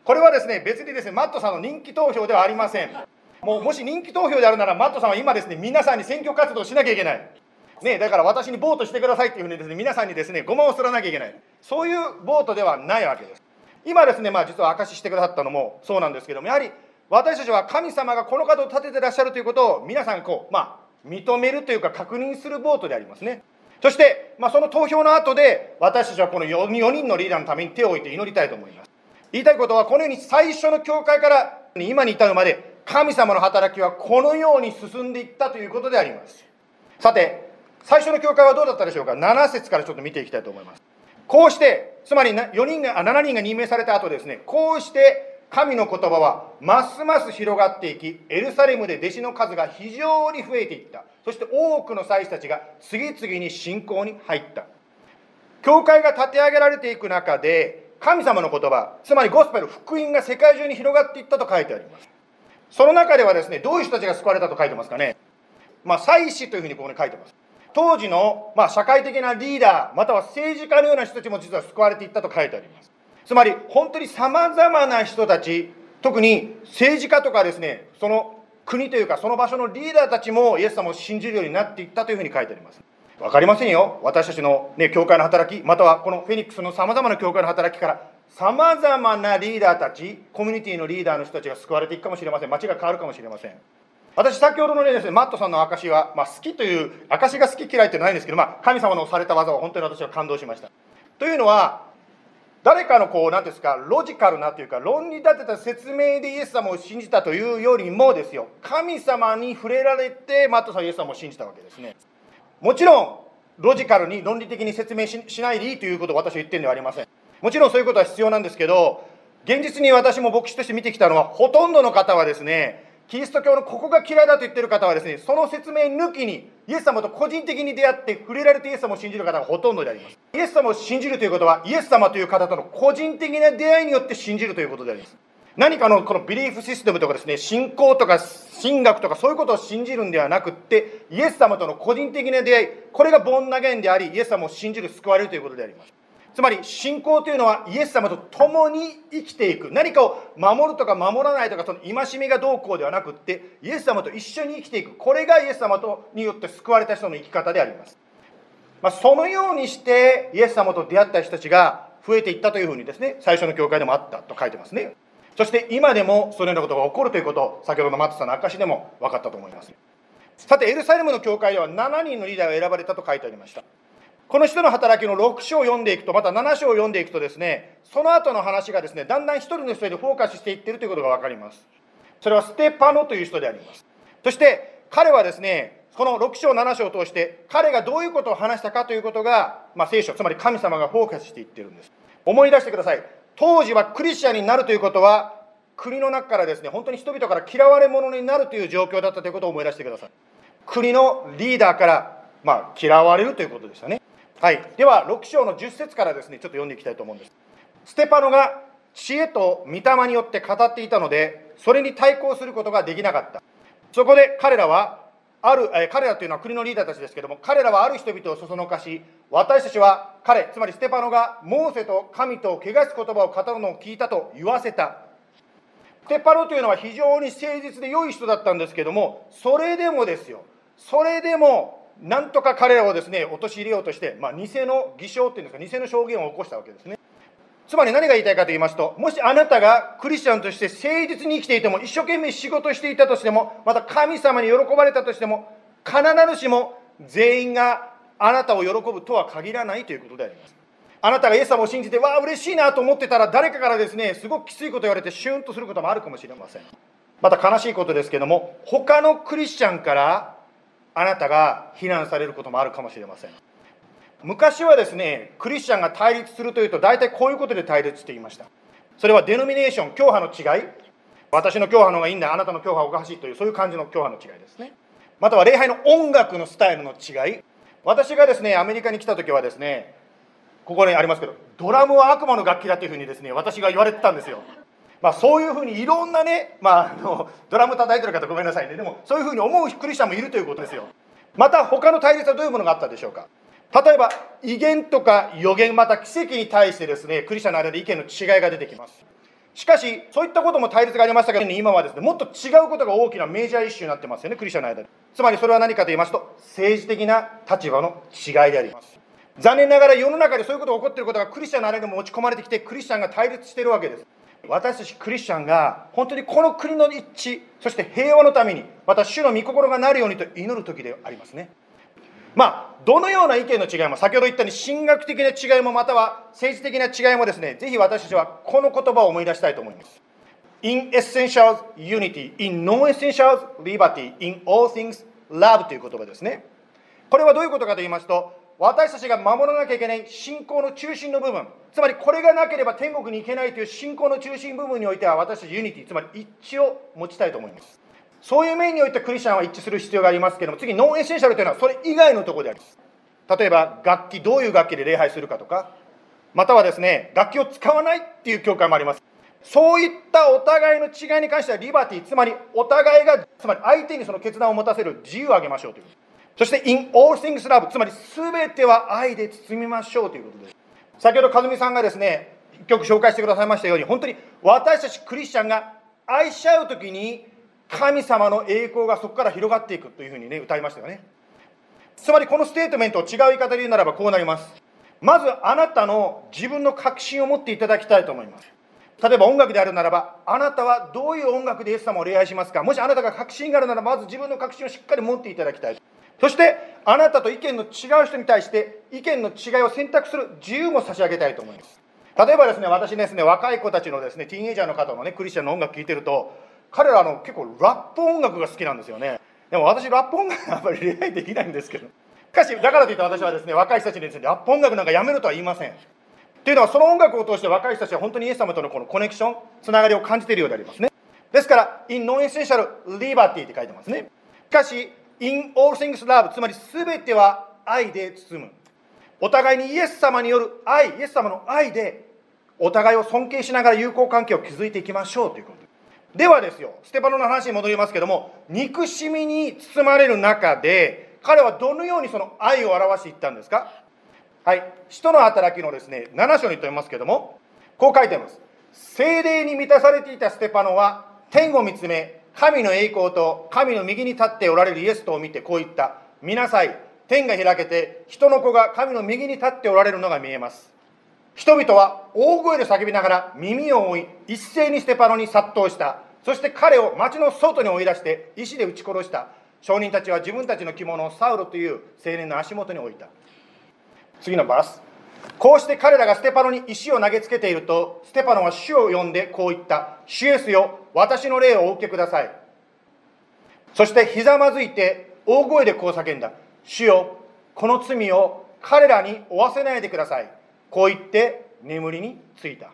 これはですね、別にですね、マットさんの人気投票ではありません。もう、もし人気投票であるなら、マットさんは今ですね、皆さんに選挙活動しなきゃいけない。ね、だから私にボートしてくださいっていうふうにですね、皆さんにですね、ごまをすらなきゃいけない。そういうボートではないわけです。今ですね、まあ実は証ししてくださったのもそうなんですけども、やはり私たちは神様がこの方を立ててらっしゃるということを皆さんこう、まあ、認めるというか確認するボートでありますね。そして、まあ、その投票の後で、私たちはこの 4, 4人のリーダーのために手を置いて祈りたいと思います。言いたいことは、このように最初の教会から今に至るまで、神様の働きはこのように進んでいったということであります。さて、最初の教会はどうだったでしょうか ?7 節からちょっと見ていきたいと思います。こうして、つまり4人が、7人が任命された後ですね、こうして神の言葉はますます広がっていきエルサレムで弟子の数が非常に増えていった。そして多くの祭司たちが次々に信仰に入った。教会が立て上げられていく中で神様の言葉つまりゴスペル福音が世界中に広がっていったと書いてあります。その中ではですねどういう人たちが救われたと書いてますかね？まあ祭司というふうにここに書いてます。当時の、まあ、社会的なリーダーまたは政治家のような人たちも実は救われていったと書いてあります。つまり本当にさまざまな人たち特に政治家とかですねその国というかその場所のリーダーたちもイエス様を信じるようになっていったというふうに書いてあります。分かりませんよ。私たちの、ね、教会の働きまたはこのフェニックスのさまざまな教会の働きからさまざまなリーダーたちコミュニティのリーダーの人たちが救われていくかもしれません。街が変わるかもしれません。私先ほどのねですねマットさんの証は、まあ、好きという証が好き嫌いってないんですけど、まあ、神様のされた技は本当に私は感動しました。というのは誰かのこう何ですかロジカルなというか論理立てた説明でイエス様を信じたというよりもですよ神様に触れられてマットさんイエス様を信じたわけですね。もちろんロジカルに論理的に説明しないでいいということを私は言ってるんではありません。もちろんそういうことは必要なんですけど現実に私も牧師として見てきたのはほとんどの方はですねキリスト教のここが嫌いだと言ってる方はですねその説明抜きにイエス様と個人的に出会って触れられてイエス様を信じる方がほとんどであります。イエス様を信じるということはイエス様という方との個人的な出会いによって信じるということであります。何かのこのビリーフシステムとかですね信仰とか神学とかそういうことを信じるんではなくってイエス様との個人的な出会いこれがボンナゲンでありイエス様を信じる救われるということであります。つまり信仰というのはイエス様と共に生きていく。何かを守るとか守らないとかその戒めがどうこうではなくってイエス様と一緒に生きていく。これがイエス様とによって救われた人の生き方であります、まあ、そのようにしてイエス様と出会った人たちが増えていったというふうにですね最初の教会でもあったと書いてますね。そして今でもそのようなことが起こるということを先ほどのマットさんの証でも分かったと思います。さてエルサレムの教会では7人のリーダーが選ばれたと書いてありました。この人の働きの6章を読んでいくと、また7章を読んでいくとですね、その後の話がですね、だんだん一人の人にフォーカスしていってるということが分かります。それはステパノという人であります。そして彼はですね、この6章、7章を通して、彼がどういうことを話したかということが、まあ、聖書、つまり神様がフォーカスしていってるんです。思い出してください。当時はクリスチャンになるということは、国の中からですね、本当に人々から嫌われ者になるという状況だったということを思い出してください。国のリーダーから、まあ、嫌われるということでしたね。はい、では6章の10節からですねちょっと読んでいきたいと思うんです。ステパノが知恵と御霊によって語っていたのでそれに対抗することができなかった。そこで彼らはある、え彼らというのは国のリーダーたちですけども彼らはある人々をそそのかし私たちは彼つまりステパノがモーセと神と汚す言葉を語るのを聞いたと言わせた。ステパノというのは非常に誠実で良い人だったんですけどもそれでもですよ。それでもなんとか彼らをですね陥れようとして、まあ、偽の偽証っていうんですか偽の証言を起こしたわけですね。つまり何が言いたいかと言いますともしあなたがクリスチャンとして誠実に生きていても一生懸命仕事していたとしてもまた神様に喜ばれたとしても必ずしも全員があなたを喜ぶとは限らないということであります。あなたがイエス様を信じてわあ嬉しいなと思ってたら誰かからですねすごくきついこと言われてシュンとすることもあるかもしれません。また悲しいことですけども他のクリスチャンからあなたが非難されることもあるかもしれません。昔はですねクリスチャンが対立するというと大体こういうことで対立していました。それはデノミネーション教派の違い。私の教派の方がいいんだあなたの教派はおかしいというそういう感じの教派の違いですね。または礼拝の音楽のスタイルの違い。私がですねアメリカに来た時はですねここにありますけどドラムは悪魔の楽器だというふうにですね私が言われてたんですよ。まあ、そういうふうにいろんなね、まあ、あのドラム叩いてる方ごめんなさいね。でもそういうふうに思うクリスチャンもいるということですよ。また他の対立はどういうものがあったでしょうか。例えば威厳とか予言また奇跡に対してですねクリスチャンの間で意見の違いが出てきます。しかしそういったことも対立がありましたけど今はですねもっと違うことが大きなメジャーイッシューになってますよねクリスチャンの間で。つまりそれは何かと言いますと政治的な立場の違いであります。残念ながら世の中でそういうことが起こっていることがクリスチャンの間でも持ち込まれてきてクリスチャンが対立しているわけです。私たちクリスチャンが本当にこの国の一致そして平和のためにまた主の御心がなるようにと祈る時でありますね。まあどのような意見の違いも先ほど言ったように神学的な違いもまたは政治的な違いもですねぜひ私たちはこの言葉を思い出したいと思います。In essentials unity in non-essentials liberty in all things love という言葉ですね。これはどういうことかと言いますと私たちが守らなきゃいけない信仰の中心の部分つまりこれがなければ天国に行けないという信仰の中心部分においては私たち unity つまり一致を持ちたいと思います。そういう面においてクリスチャンは一致する必要がありますけれども次 non-essential というのはそれ以外のところであります。例えば楽器どういう楽器で礼拝するかとかまたはですね楽器を使わないっていう教会もあります。そういったお互いの違いに関してはリバティつまりお互いがつまり相手にその決断を持たせる自由をあげましょうという。ことそして in all things love つまり全ては愛で包みましょうということです。先ほど和美さんがですね一曲紹介してくださいましたように本当に私たちクリスチャンが愛し合う時に神様の栄光がそこから広がっていくというふうにね歌いましたよね。つまりこのステートメントを違う言い方で言うならばこうなります。まずあなたの自分の確信を持っていただきたいと思います。例えば音楽であるならばあなたはどういう音楽でイエス様を礼拝しますか？もしあなたが確信があるならまず自分の確信をしっかり持っていただきたい。そしてあなたと意見の違う人に対して意見の違いを選択する自由も差し上げたいと思います。例えばですね私ですね若い子たちのですねティーンエイジャーの方のねクリスチャンの音楽聴いてると彼らの結構ラップ音楽が好きなんですよね。でも私ラップ音楽あんまり礼拝できないんですけど。しかしだからといって私はですね若い人たちにですねラップ音楽なんかやめるとは言いません。っていうのはその音楽を通して若い人たちは本当にイエス様とのこのコネクションつながりを感じているようでありますね。ですから in non essential liberty って書いてますね。しかし in all things love つまり全ては愛で包む。お互いにイエス様による愛イエス様の愛でお互いを尊敬しながら友好関係を築いていきましょうということ。ではですよステパノの話に戻りますけども憎しみに包まれる中で彼はどのようにその愛を表していったんですか？はい使徒の働きのですね7章にとりますけどもこう書いてあります。精霊に満たされていたステパノは天を見つめ神の栄光と神の右に立っておられるイエスとを見てこう言った。見なさい。天が開けて人の子が神の右に立っておられるのが見えます。人々は大声で叫びながら耳を覆い一斉にステパノに殺到した。そして彼を町の外に追い出して石で撃ち殺した。証人たちは自分たちの着物をサウロという青年の足元に置いた。次のバース。こうして彼らがステパノに石を投げつけているとステパノは主を呼んでこう言った。主イエスよ私の霊をお受けください。そしてひざまずいて大声でこう叫んだ。主よこの罪を彼らに負わせないでください。こう言って眠りについた。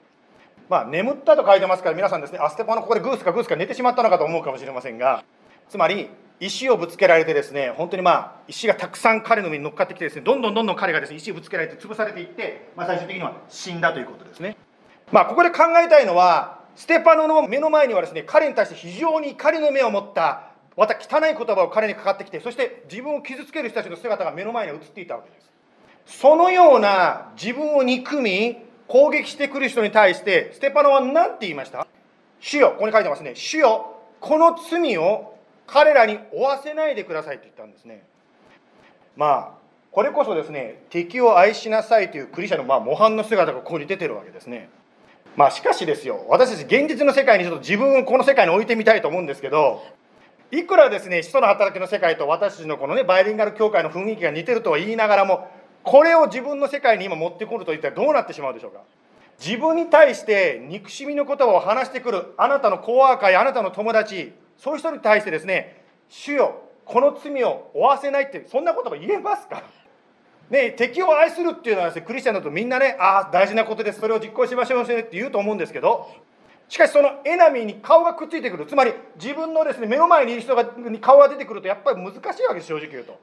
まあ眠ったと書いてますから皆さんですねアステパのここでグースかグースか寝てしまったのかと思うかもしれませんが。つまり石をぶつけられてですね本当にまあ石がたくさん彼の上に乗っかってきてですねどんどんどんどん彼がですね石をぶつけられて潰されていって、まあ、最終的には死んだということですね。まあここで考えたいのはステパノの目の前にはですね彼に対して非常に怒りの目を持ったまた汚い言葉を彼にかかってきてそして自分を傷つける人たちの姿が目の前に映っていたわけです。そのような自分を憎み攻撃してくる人に対してステパノは何て言いました？主よここに書いてますね。主よこの罪を彼らに負わせないでくださいと言ったんですね。まあこれこそですね敵を愛しなさいというクリスチャのまあ模範の姿がここに出てるわけですね。まあしかしですよ私たち現実の世界にちょっと自分をこの世界に置いてみたいと思うんですけどいくらですね使徒の働きの世界と私たちのこのねバイリンガル教会の雰囲気が似てるとは言いながらもこれを自分の世界に今持ってくると一体どうなってしまうでしょうか。自分に対して憎しみの言葉を話してくるあなたのコワーカーやあなたの友達そういう人に対してですね主よこの罪を負わせないってそんな言葉言えますか？ね敵を愛するっていうのはですねクリスチャンだとみんなねああ大事なことです。それを実行しましょうねって言うと思うんですけどしかしそのエナミーに顔がくっついてくる。つまり自分のですね目の前にいる人がに顔が出てくるとやっぱり難しいわけです正直言うと。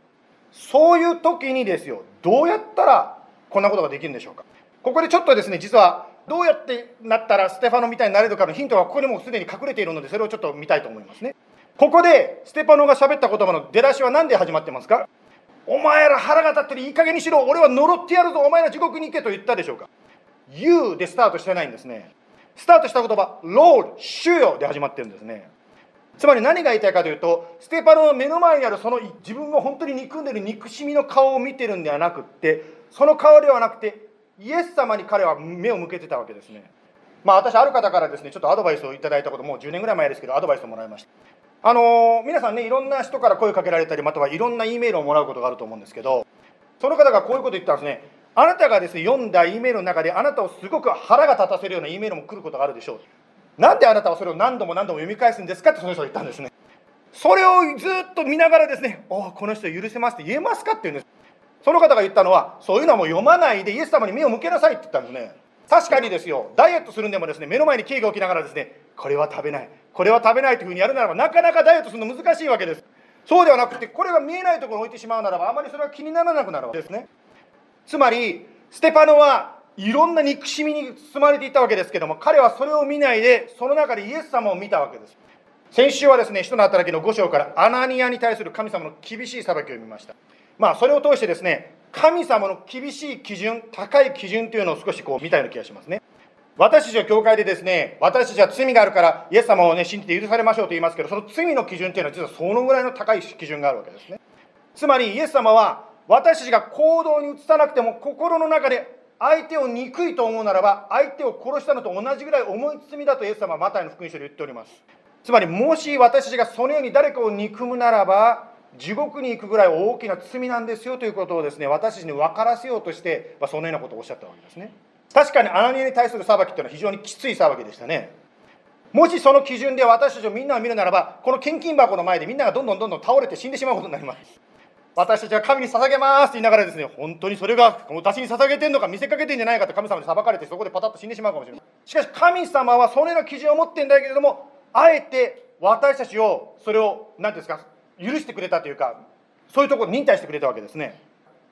そういう時にですよどうやったらこんなことができるんでしょうか？ここでちょっとですね実はどうやってなったらステファノみたいになれるかのヒントがここにもすでに隠れているのでそれをちょっと見たいと思いますね。ここでステパノが喋った言葉の出だしは何で始まってますか？お前ら腹が立ってるいい加減にしろ。俺は呪ってやるぞ。お前ら地獄に行けと言ったでしょうか？You でスタートしてないんですね。スタートした言葉 Lord 主よ。で始まってるんですね。つまり何が言いたいかというとステパノの目の前にあるその自分が本当に憎んでる憎しみの顔を見てるんではなくってその顔ではなくてイエス様に彼は目を向けてたわけですね。まあ私ある方からですねちょっとアドバイスをいただいたこともう10年ぐらい前ですけどアドバイスをもらいました。あの皆さんねいろんな人から声をかけられたりまたはいろんな E メールをもらうことがあると思うんですけどその方がこういうこと言ったんですね。あなたがですね読んだ E メールの中であなたをすごく腹が立たせるような E メールも来ることがあるでしょう。なんであなたはそれを何度も何度も読み返すんですかってその人が言ったんですね。それをずっと見ながらですね「おこの人許せます」って言えますかって言うんです。その方が言ったのはそういうのはもう読まないでイエス様に目を向けなさいって言ったんですね。確かにですよ。ダイエットするんでもですね目の前にケーキが起きながらですねこれは食べない。これは食べないというふうにやるならばなかなかダイエットするの難しいわけです。そうではなくてこれが見えないところに置いてしまうならばあまりそれは気にならなくなるわけですね。つまりステパノはいろんな憎しみに包まれていたわけですけども彼はそれを見ないでその中でイエス様を見たわけです。先週はですね使徒の働きの5章からアナニアに対する神様の厳しい裁きを見ました。まあそれを通してですね神様の厳しい基準高い基準というのを少しこう見たような気がしますね。私たちは教会でですね私たちは罪があるからイエス様をね信じて許されましょうと言いますけどその罪の基準というのは実はそのぐらいの高い基準があるわけですね。つまりイエス様は私たちが行動に移さなくても心の中で相手を憎いと思うならば相手を殺したのと同じぐらい重い罪だとイエス様はマタイの福音書で言っております。つまりもし私たちがそのように誰かを憎むならば地獄に行くぐらい大きな罪なんですよということをですね私たちに分からせようとして、まあ、そのようなことをおっしゃったわけですね。確かにアナニアに対する裁きというのは非常にきつい裁きでしたね。もしその基準で私たちをみんなを見るならばこの献金箱の前でみんながどんどんどんどん倒れて死んでしまうことになります。私たちは神に捧げますって言いながらですね、本当にそれが私に捧げてんのか見せかけてんじゃないかと神様に裁かれてそこでパタッと死んでしまうかもしれない。しかし神様はそのような基準を持ってんだけれども、あえて私たちをそれを何ていうんですか、許してくれたというか、そういうところ忍耐してくれたわけですね。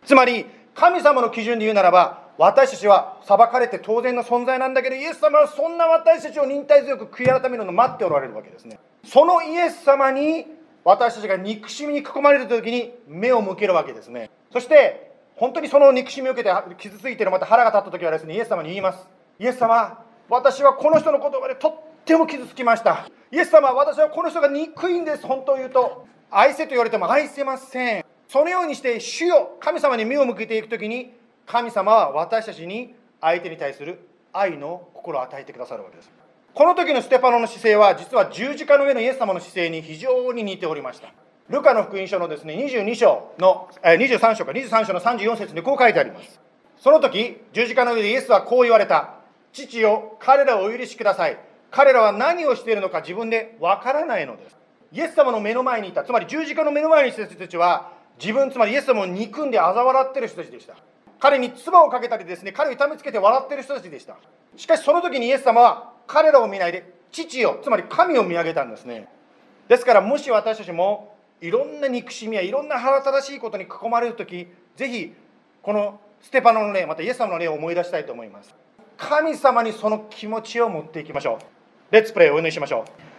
つまり、神様の基準で言うならば、私たちは裁かれて当然の存在なんだけど、イエス様はそんな私たちを忍耐強く悔い改めるのを待っておられるわけですね。そのイエス様に私たちが憎しみに囲まれる時に目を向けるわけですね。そして本当にその憎しみを受けて傷ついてるまた腹が立った時はですねイエス様に言います。イエス様私はこの人の言葉でとっても傷つきました。イエス様私はこの人が憎いんです。本当を言うと。愛せと言われても愛せません。そのようにして主よ神様に目を向けていく時に神様は私たちに相手に対する愛の心を与えてくださるわけです。この時のステパノの姿勢は実は十字架の上のイエス様の姿勢に非常に似ておりました。ルカの福音書のですね22章の、え23章か23章の34節にこう書いてあります。その時十字架の上でイエスはこう言われた。父よ彼らをお許しください。彼らは何をしているのか自分でわからないのです。イエス様の目の前にいた。つまり十字架の目の前にいた人たちは自分つまりイエス様を憎んで嘲笑ってる人たちでした。彼に唾をかけたりですね彼を痛めつけて笑ってる人たちでした。しかしその時にイエス様は彼らを見ないで父よつまり神を見上げたんですね。ですからもし私たちもいろんな憎しみやいろんな腹正しいことに囲まれる時ぜひこのステパノの例またイエス様の例を思い出したいと思います。神様にその気持ちを持っていきましょう。レッツプレイお祈りしましょう。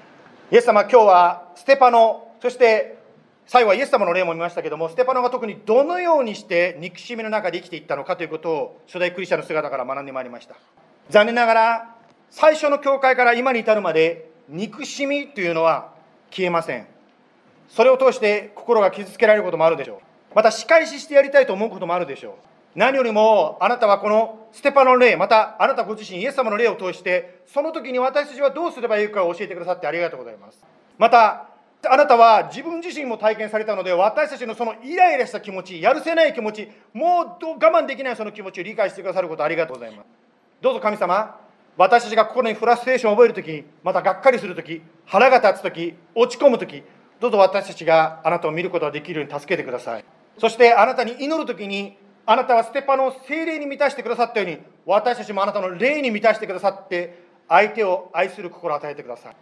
イエス様今日はステパノそして最後はイエス様の例も見ましたけどもステパノが特にどのようにして憎しみの中で生きていったのかということを初代クリスチャンの姿から学んでまいりました。残念ながら最初の教会から今に至るまで憎しみというのは消えません。それを通して心が傷つけられることもあるでしょう。また仕返ししてやりたいと思うこともあるでしょう。何よりもあなたはこのステパノの例またあなたご自身イエス様の例を通してその時に私たちはどうすればいいかを教えてくださってありがとうございますまたあなたは自分自身も体験されたので私たちのそのイライラした気持ちやるせない気持ちもう我慢できないその気持ちを理解してくださることありがとうございますどうぞ神様私たちが心にフラストレーションを覚えるとき、またがっかりするとき、腹が立つとき、落ち込むとき、どうぞ私たちがあなたを見ることができるように助けてください。そしてあなたに祈るときに、あなたはステパノを精霊に満たしてくださったように、私たちもあなたの霊に満たしてくださって、相手を愛する心を与えてください。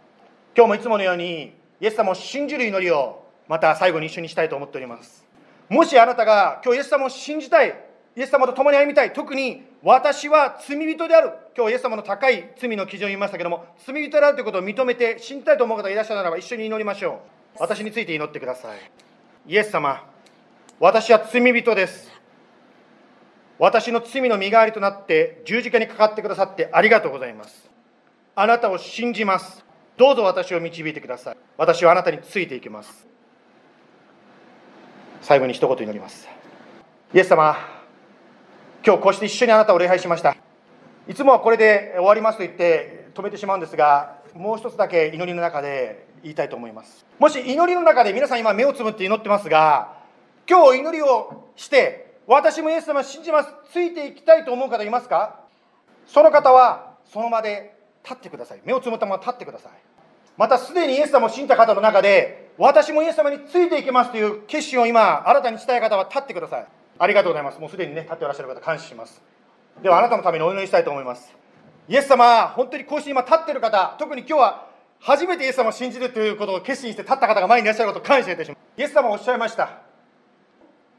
今日もいつものように、イエス様を信じる祈りを、また最後に一緒にしたいと思っております。もしあなたが今日イエス様を信じたい、イエス様と共に歩みたい。特に私は罪人である。今日イエス様の高い罪の基準を言いましたけども、罪人であるということを認めて信じたいと思う方がいらっしゃるならば一緒に祈りましょう。私について祈ってください。イエス様、私は罪人です。私の罪の身代わりとなって十字架にかかってくださってありがとうございます。あなたを信じます。どうぞ私を導いてください。私はあなたについていきます。最後に一言祈ります。イエス様、今日こうして一緒にあなたを礼拝しましたいつもはこれで終わりますと言って止めてしまうんですがもう一つだけ祈りの中で言いたいと思いますもし祈りの中で皆さん今目をつぶって祈ってますが今日祈りをして私もイエス様信じますついていきたいと思う方いますか？その方はその場で立ってください目をつぶったまま立ってくださいまたすでにイエス様を信じた方の中で私もイエス様についていきますという決心を今新たにしたい方は立ってくださいありがとうございます。もうすでにね、立っていらっしゃる方、感謝します。では、あなたのためにお祈りしたいと思います。イエス様、本当にこうして今立ってる方、特に今日は初めてイエス様を信じるということを決心して立った方が前にいらっしゃることを感謝いたします。イエス様おっしゃいました。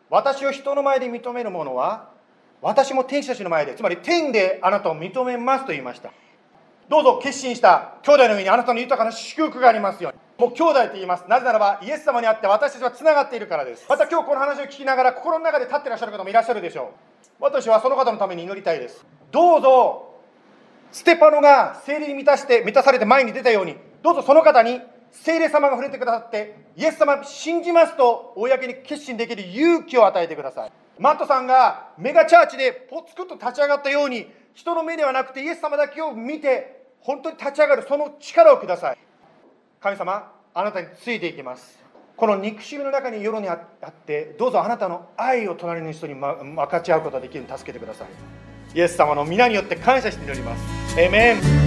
私を人の前で認める者は、私も天使たちの前でつまり天であなたを認めますと言いました。どうぞ決心した兄弟の上にあなたの豊かな祝福がありますように。もう兄弟と言います。なぜならばイエス様にあって私たちはつながっているからです。また今日この話を聞きながら心の中で立ってらっしゃる方もいらっしゃるでしょう。私はその方のために祈りたいです。どうぞステパノが聖霊に満たして満たされて前に出たようにどうぞその方に聖霊様が触れてくださってイエス様信じますと公に決心できる勇気を与えてください。マットさんがメガチャーチでポツクと立ち上がったように人の目ではなくてイエス様だけを見て本当に立ち上がるその力をください。神様あなたについていきます。この憎しみの中に世にあってどうぞあなたの愛を隣の人に分かち合うことができるように助けてください。イエス様の皆によって感謝して祈ります。エメン。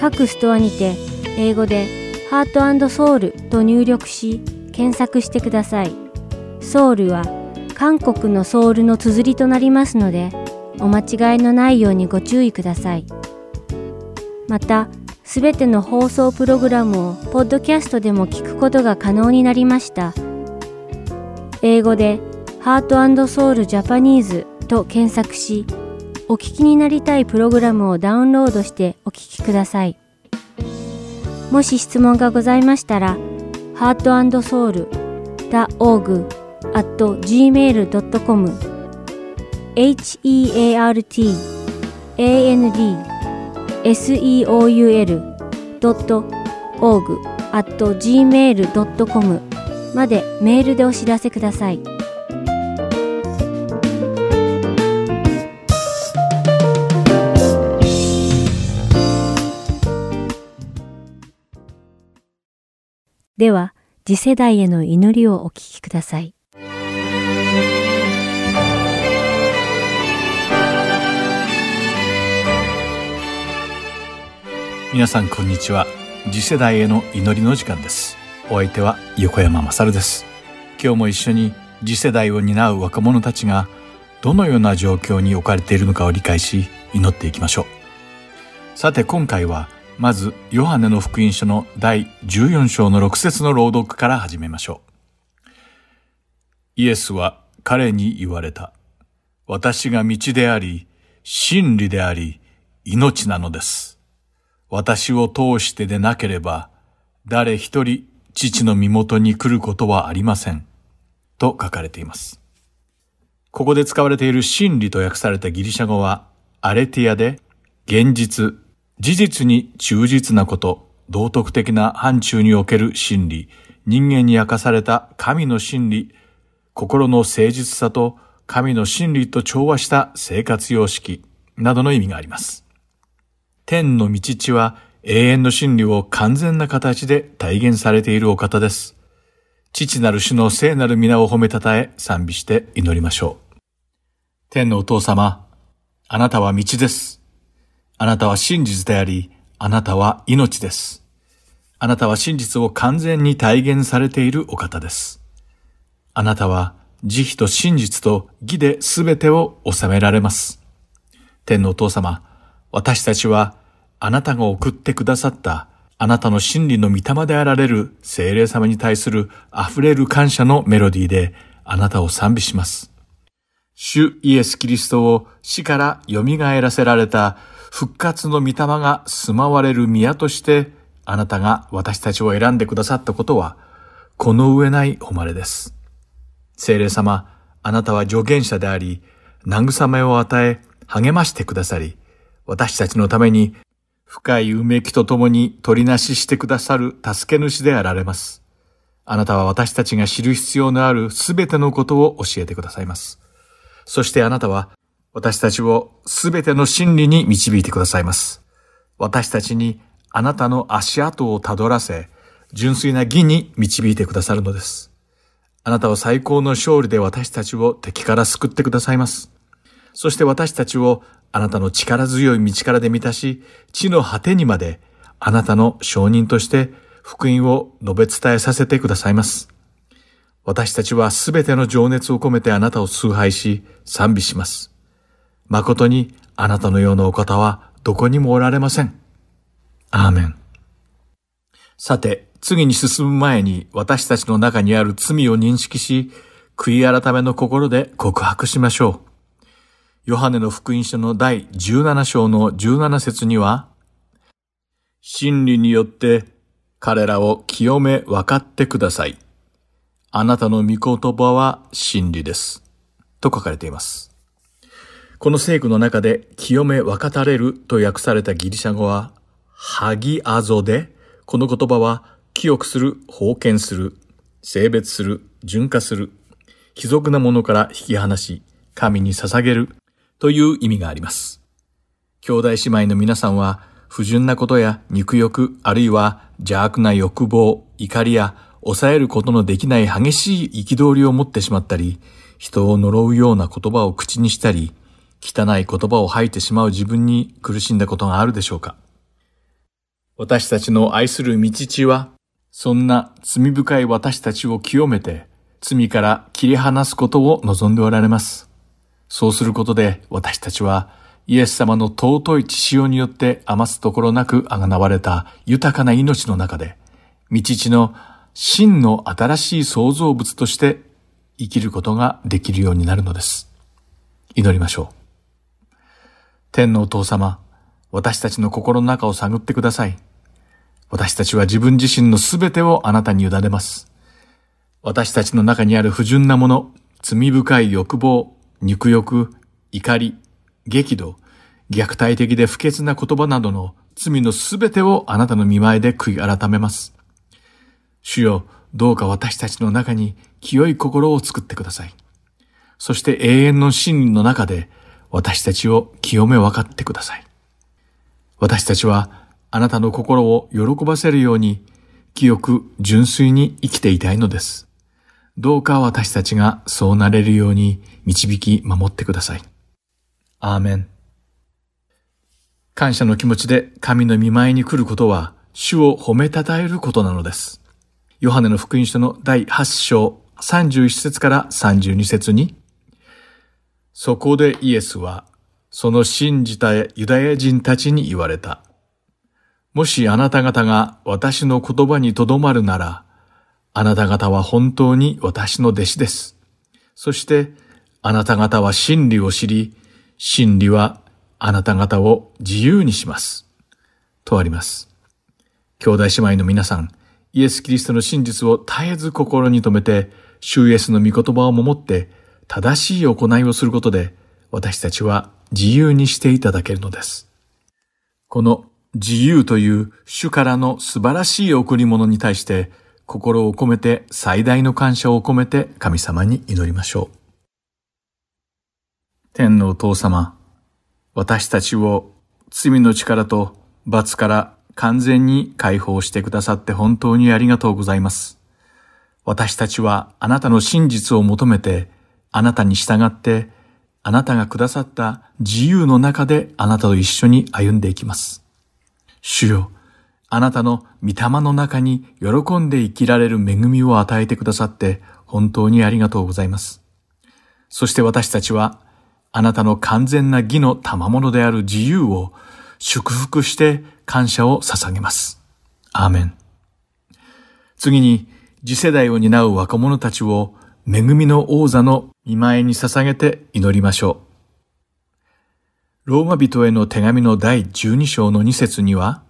各ストアにて英語でハートソウルと入力し検索してください。ソウルは韓国のソウルの綴りとなりますのでお間違いのないようにご注意ください。また、すべての放送プログラムをポッドキャストでも聞くことが可能になりました。英語でハートソウルジャパニーズと検索し、お聞きになりたいプログラムをダウンロードしてお聞きください。もし質問がございましたら、ハートソウル .org at gmail.com heart and seoul.org at gmail.com までメールでお知らせください。では、次世代への祈りをお聞きください。皆さんこんにちは。次世代への祈りの時間です。お相手は横山まさるです。今日も一緒に次世代を担う若者たちがどのような状況に置かれているのかを理解し祈っていきましょう。さて今回はまずヨハネの福音書の第14章の6節の朗読から始めましょうイエスは彼に言われた私が道であり真理であり命なのです私を通してでなければ、誰一人父の身元に来ることはありません。と書かれています。ここで使われている真理と訳されたギリシャ語は、アレティアで、現実、事実に忠実なこと、道徳的な範疇における真理、人間に明かされた神の真理、心の誠実さと神の真理と調和した生活様式などの意味があります。天の道地は永遠の真理を完全な形で体現されているお方です。父なる主の聖なる皆を褒めたたえ賛美して祈りましょう。天のお父様、あなたは道です。あなたは真実であり、あなたは命です。あなたは真実を完全に体現されているお方です。あなたは慈悲と真実と義で全てを収められます。天のお父様、私たちはあなたが送ってくださったあなたの真理の御霊であられる聖霊様に対する溢れる感謝のメロディーであなたを賛美します。主イエス・キリストを死から蘇らせられた復活の御霊が住まわれる宮としてあなたが私たちを選んでくださったことはこの上ない誉れです。聖霊様、あなたは助言者であり、慰めを与え、励ましてくださり、私たちのために深いうめきとともに取りなししてくださる助け主であられます。あなたは私たちが知る必要のあるすべてのことを教えてくださいます。そしてあなたは私たちをすべての真理に導いてくださいます。私たちにあなたの足跡をたどらせ、純粋な義に導いてくださるのです。あなたは最高の勝利で私たちを敵から救ってくださいます。そして私たちをあなたの力強い道からで満たし、地の果てにまであなたの証人として福音を述べ伝えさせてくださいます。私たちはすべての情熱を込めてあなたを崇拝し、賛美します。誠にあなたのようなお方はどこにもおられません。アーメン。さて、次に進む前に私たちの中にある罪を認識し、悔い改めの心で告白しましょう。ヨハネの福音書の第17章の17節には、真理によって彼らを清め分かってください。あなたの御言葉は真理です。と書かれています。この聖句の中で清め分かたれると訳されたギリシャ語は、ハギアゾで、この言葉は、清くする、封建する、性別する、純化する、貴族なものから引き離し、神に捧げる、という意味があります。兄弟姉妹の皆さんは、不純なことや肉欲、あるいは邪悪な欲望、怒りや抑えることのできない激しい憤りを持ってしまったり、人を呪うような言葉を口にしたり、汚い言葉を吐いてしまう自分に苦しんだことがあるでしょうか？私たちの愛する道父は、そんな罪深い私たちを清めて、罪から切り離すことを望んでおられます。そうすることで私たちはイエス様の尊い血潮によって余すところなくあがなわれた豊かな命の中で、道地の真の新しい創造物として生きることができるようになるのです。祈りましょう。天のお父様、私たちの心の中を探ってください。私たちは自分自身のすべてをあなたに委ねます。私たちの中にある不純なもの、罪深い欲望、肉欲、怒り、激怒、虐待的で不潔な言葉などの罪のすべてをあなたの見前で悔い改めます。主よ、どうか私たちの中に清い心を作ってください。そして永遠の真理の中で私たちを清め分かってください。私たちはあなたの心を喜ばせるように清く純粋に生きていたいのです。どうか私たちがそうなれるように導き守ってください。アーメン。感謝の気持ちで神の見前に来ることは、主を褒めたたえることなのです。ヨハネの福音書の第8章31節から32節に、そこでイエスは、その信じたユダヤ人たちに言われた。もしあなた方が私の言葉にとどまるなら、あなた方は本当に私の弟子です。そして、あなた方は真理を知り、真理はあなた方を自由にします。とあります。兄弟姉妹の皆さん、イエス・キリストの真実を絶えず心に留めて、主イエスの御言葉を守って、正しい行いをすることで、私たちは自由にしていただけるのです。この自由という主からの素晴らしい贈り物に対して、心を込めて最大の感謝を込めて神様に祈りましょう。天のお父様、私たちを罪の力と罰から完全に解放してくださって本当にありがとうございます。私たちはあなたの真実を求めて、あなたに従って、あなたがくださった自由の中であなたと一緒に歩んでいきます。主よ、あなたの御霊の中に喜んで生きられる恵みを与えてくださって本当にありがとうございます。そして私たちはあなたの完全な義の賜物である自由を祝福して感謝を捧げます。アーメン。次に次世代を担う若者たちを恵みの王座の見前に捧げて祈りましょう。ローマ人への手紙の第12章の2節には、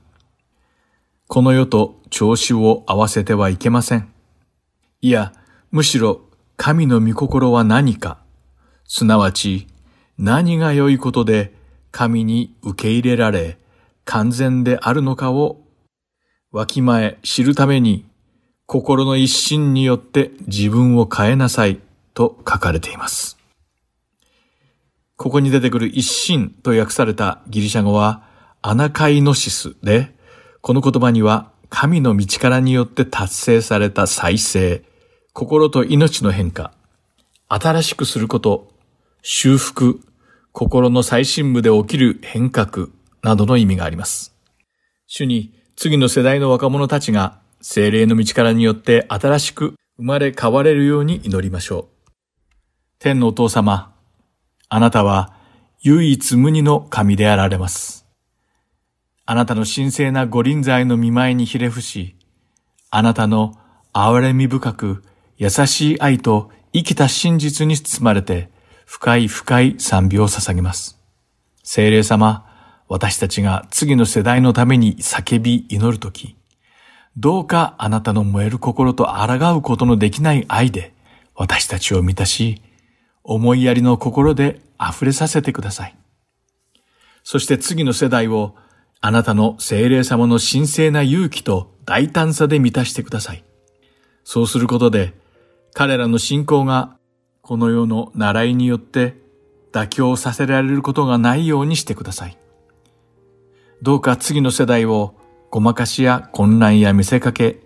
この世と調子を合わせてはいけません。いや、むしろ神の御心は何か、すなわち何が良いことで神に受け入れられ、完全であるのかをわきまえ知るために、心の一心によって自分を変えなさいと書かれています。ここに出てくる一心と訳されたギリシャ語はアナカイノシスで、この言葉には神の道からによって達成された再生、心と命の変化、新しくすること、修復、心の最深部で起きる変革などの意味があります。主に次の世代の若者たちが精霊の道からによって新しく生まれ変われるように祈りましょう。天のお父様、あなたは唯一無二の神であられます。あなたの神聖な御臨在の見舞いにひれ伏し、あなたの憐れみ深く優しい愛と生きた真実に包まれて、深い深い賛美を捧げます。聖霊様、私たちが次の世代のために叫び祈るとき、どうかあなたの燃える心と抗うことのできない愛で私たちを満たし、思いやりの心で溢れさせてください。そして次の世代をあなたの精霊様の神聖な勇気と大胆さで満たしてください。そうすることで、彼らの信仰がこの世の習いによって妥協させられることがないようにしてください。どうか次の世代をごまかしや混乱や見せかけ、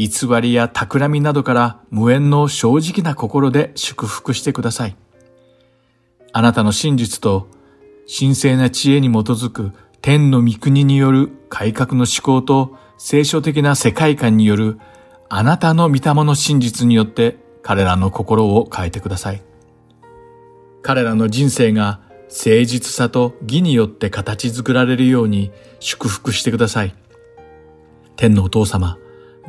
偽りや企みなどから無縁の正直な心で祝福してください。あなたの真実と神聖な知恵に基づく天の御国による改革の思考と聖書的な世界観によるあなたの御霊の真実によって彼らの心を変えてください。彼らの人生が誠実さと義によって形作られるように祝福してください。天のお父様、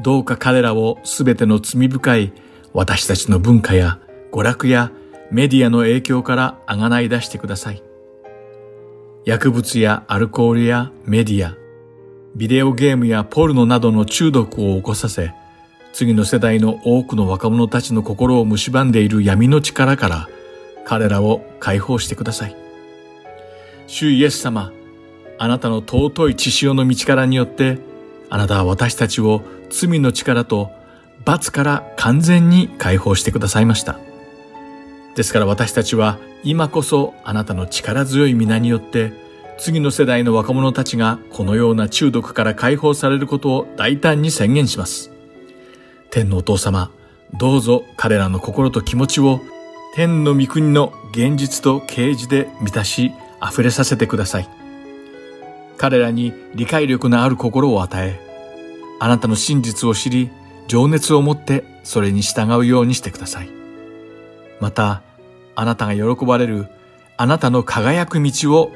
どうか彼らをすべての罪深い私たちの文化や娯楽やメディアの影響からあがない出してください。薬物やアルコールやメディア、ビデオゲームやポルノなどの中毒を起こさせ、次の世代の多くの若者たちの心を蝕んでいる闇の力から彼らを解放してください。主イエス様、あなたの尊い血潮の道からによって、あなたは私たちを罪の力と罰から完全に解放してくださいました。ですから私たちは今こそあなたの力強い皆によって次の世代の若者たちがこのような中毒から解放されることを大胆に宣言します。天のお父様、どうぞ彼らの心と気持ちを天の御国の現実と啓示で満たし溢れさせてください。彼らに理解力のある心を与え、あなたの真実を知り、情熱を持ってそれに従うようにしてください。また、あなたが喜ばれるあなたの輝く道を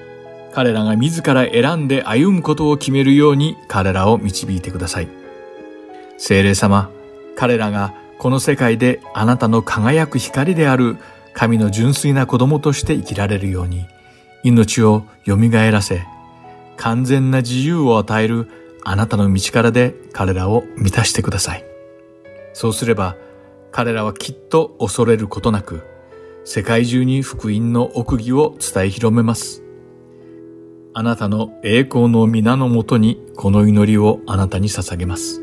彼らが自ら選んで歩むことを決めるように彼らを導いてください。聖霊様、彼らがこの世界であなたの輝く光である神の純粋な子供として生きられるように、命を蘇らせ、完全な自由を与えるあなたの道からで彼らを満たしてください。そうすれば、彼らはきっと恐れることなく、世界中に福音の奥義を伝え広めます。あなたの栄光の皆のもとにこの祈りをあなたに捧げます。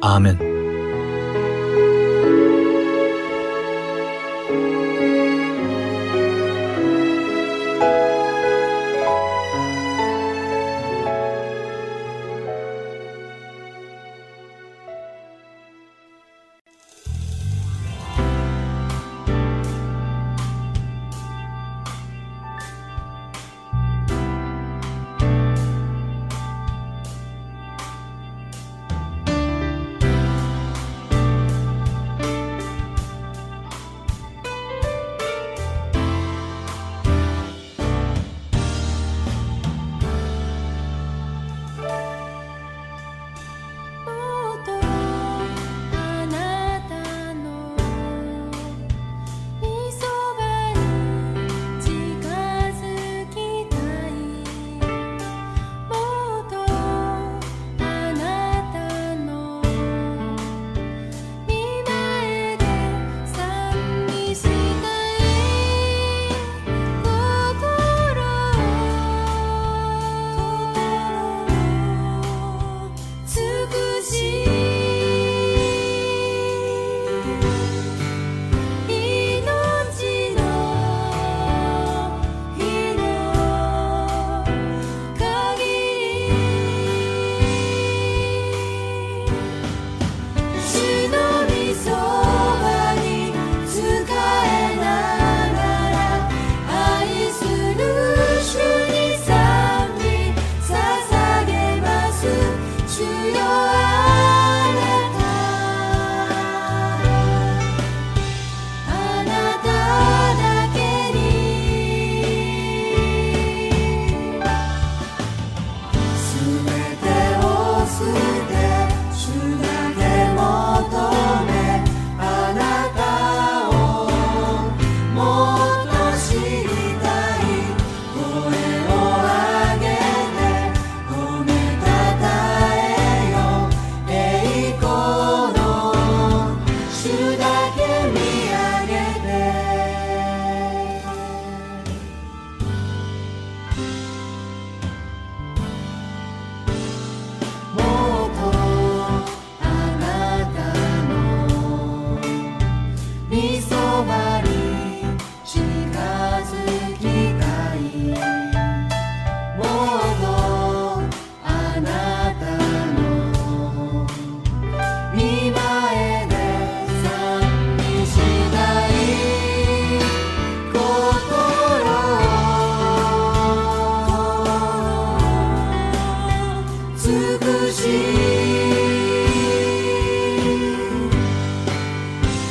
アーメン。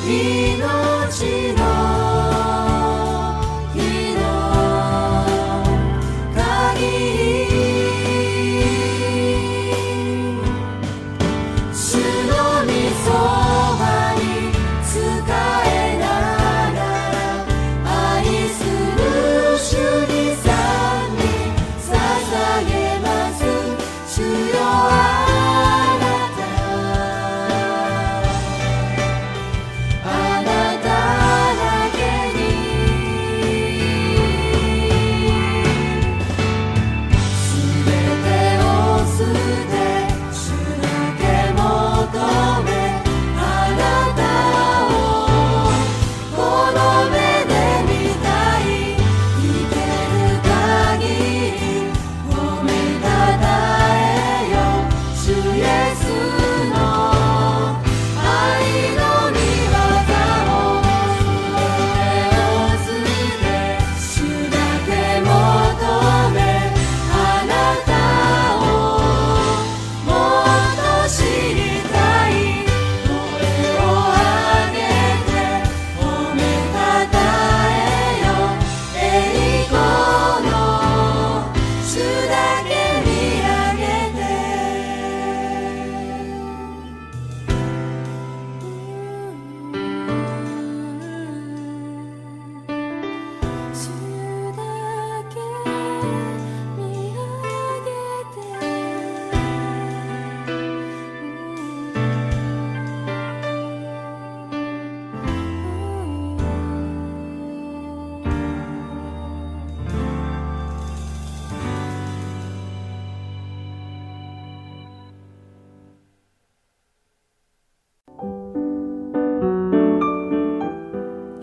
Divino.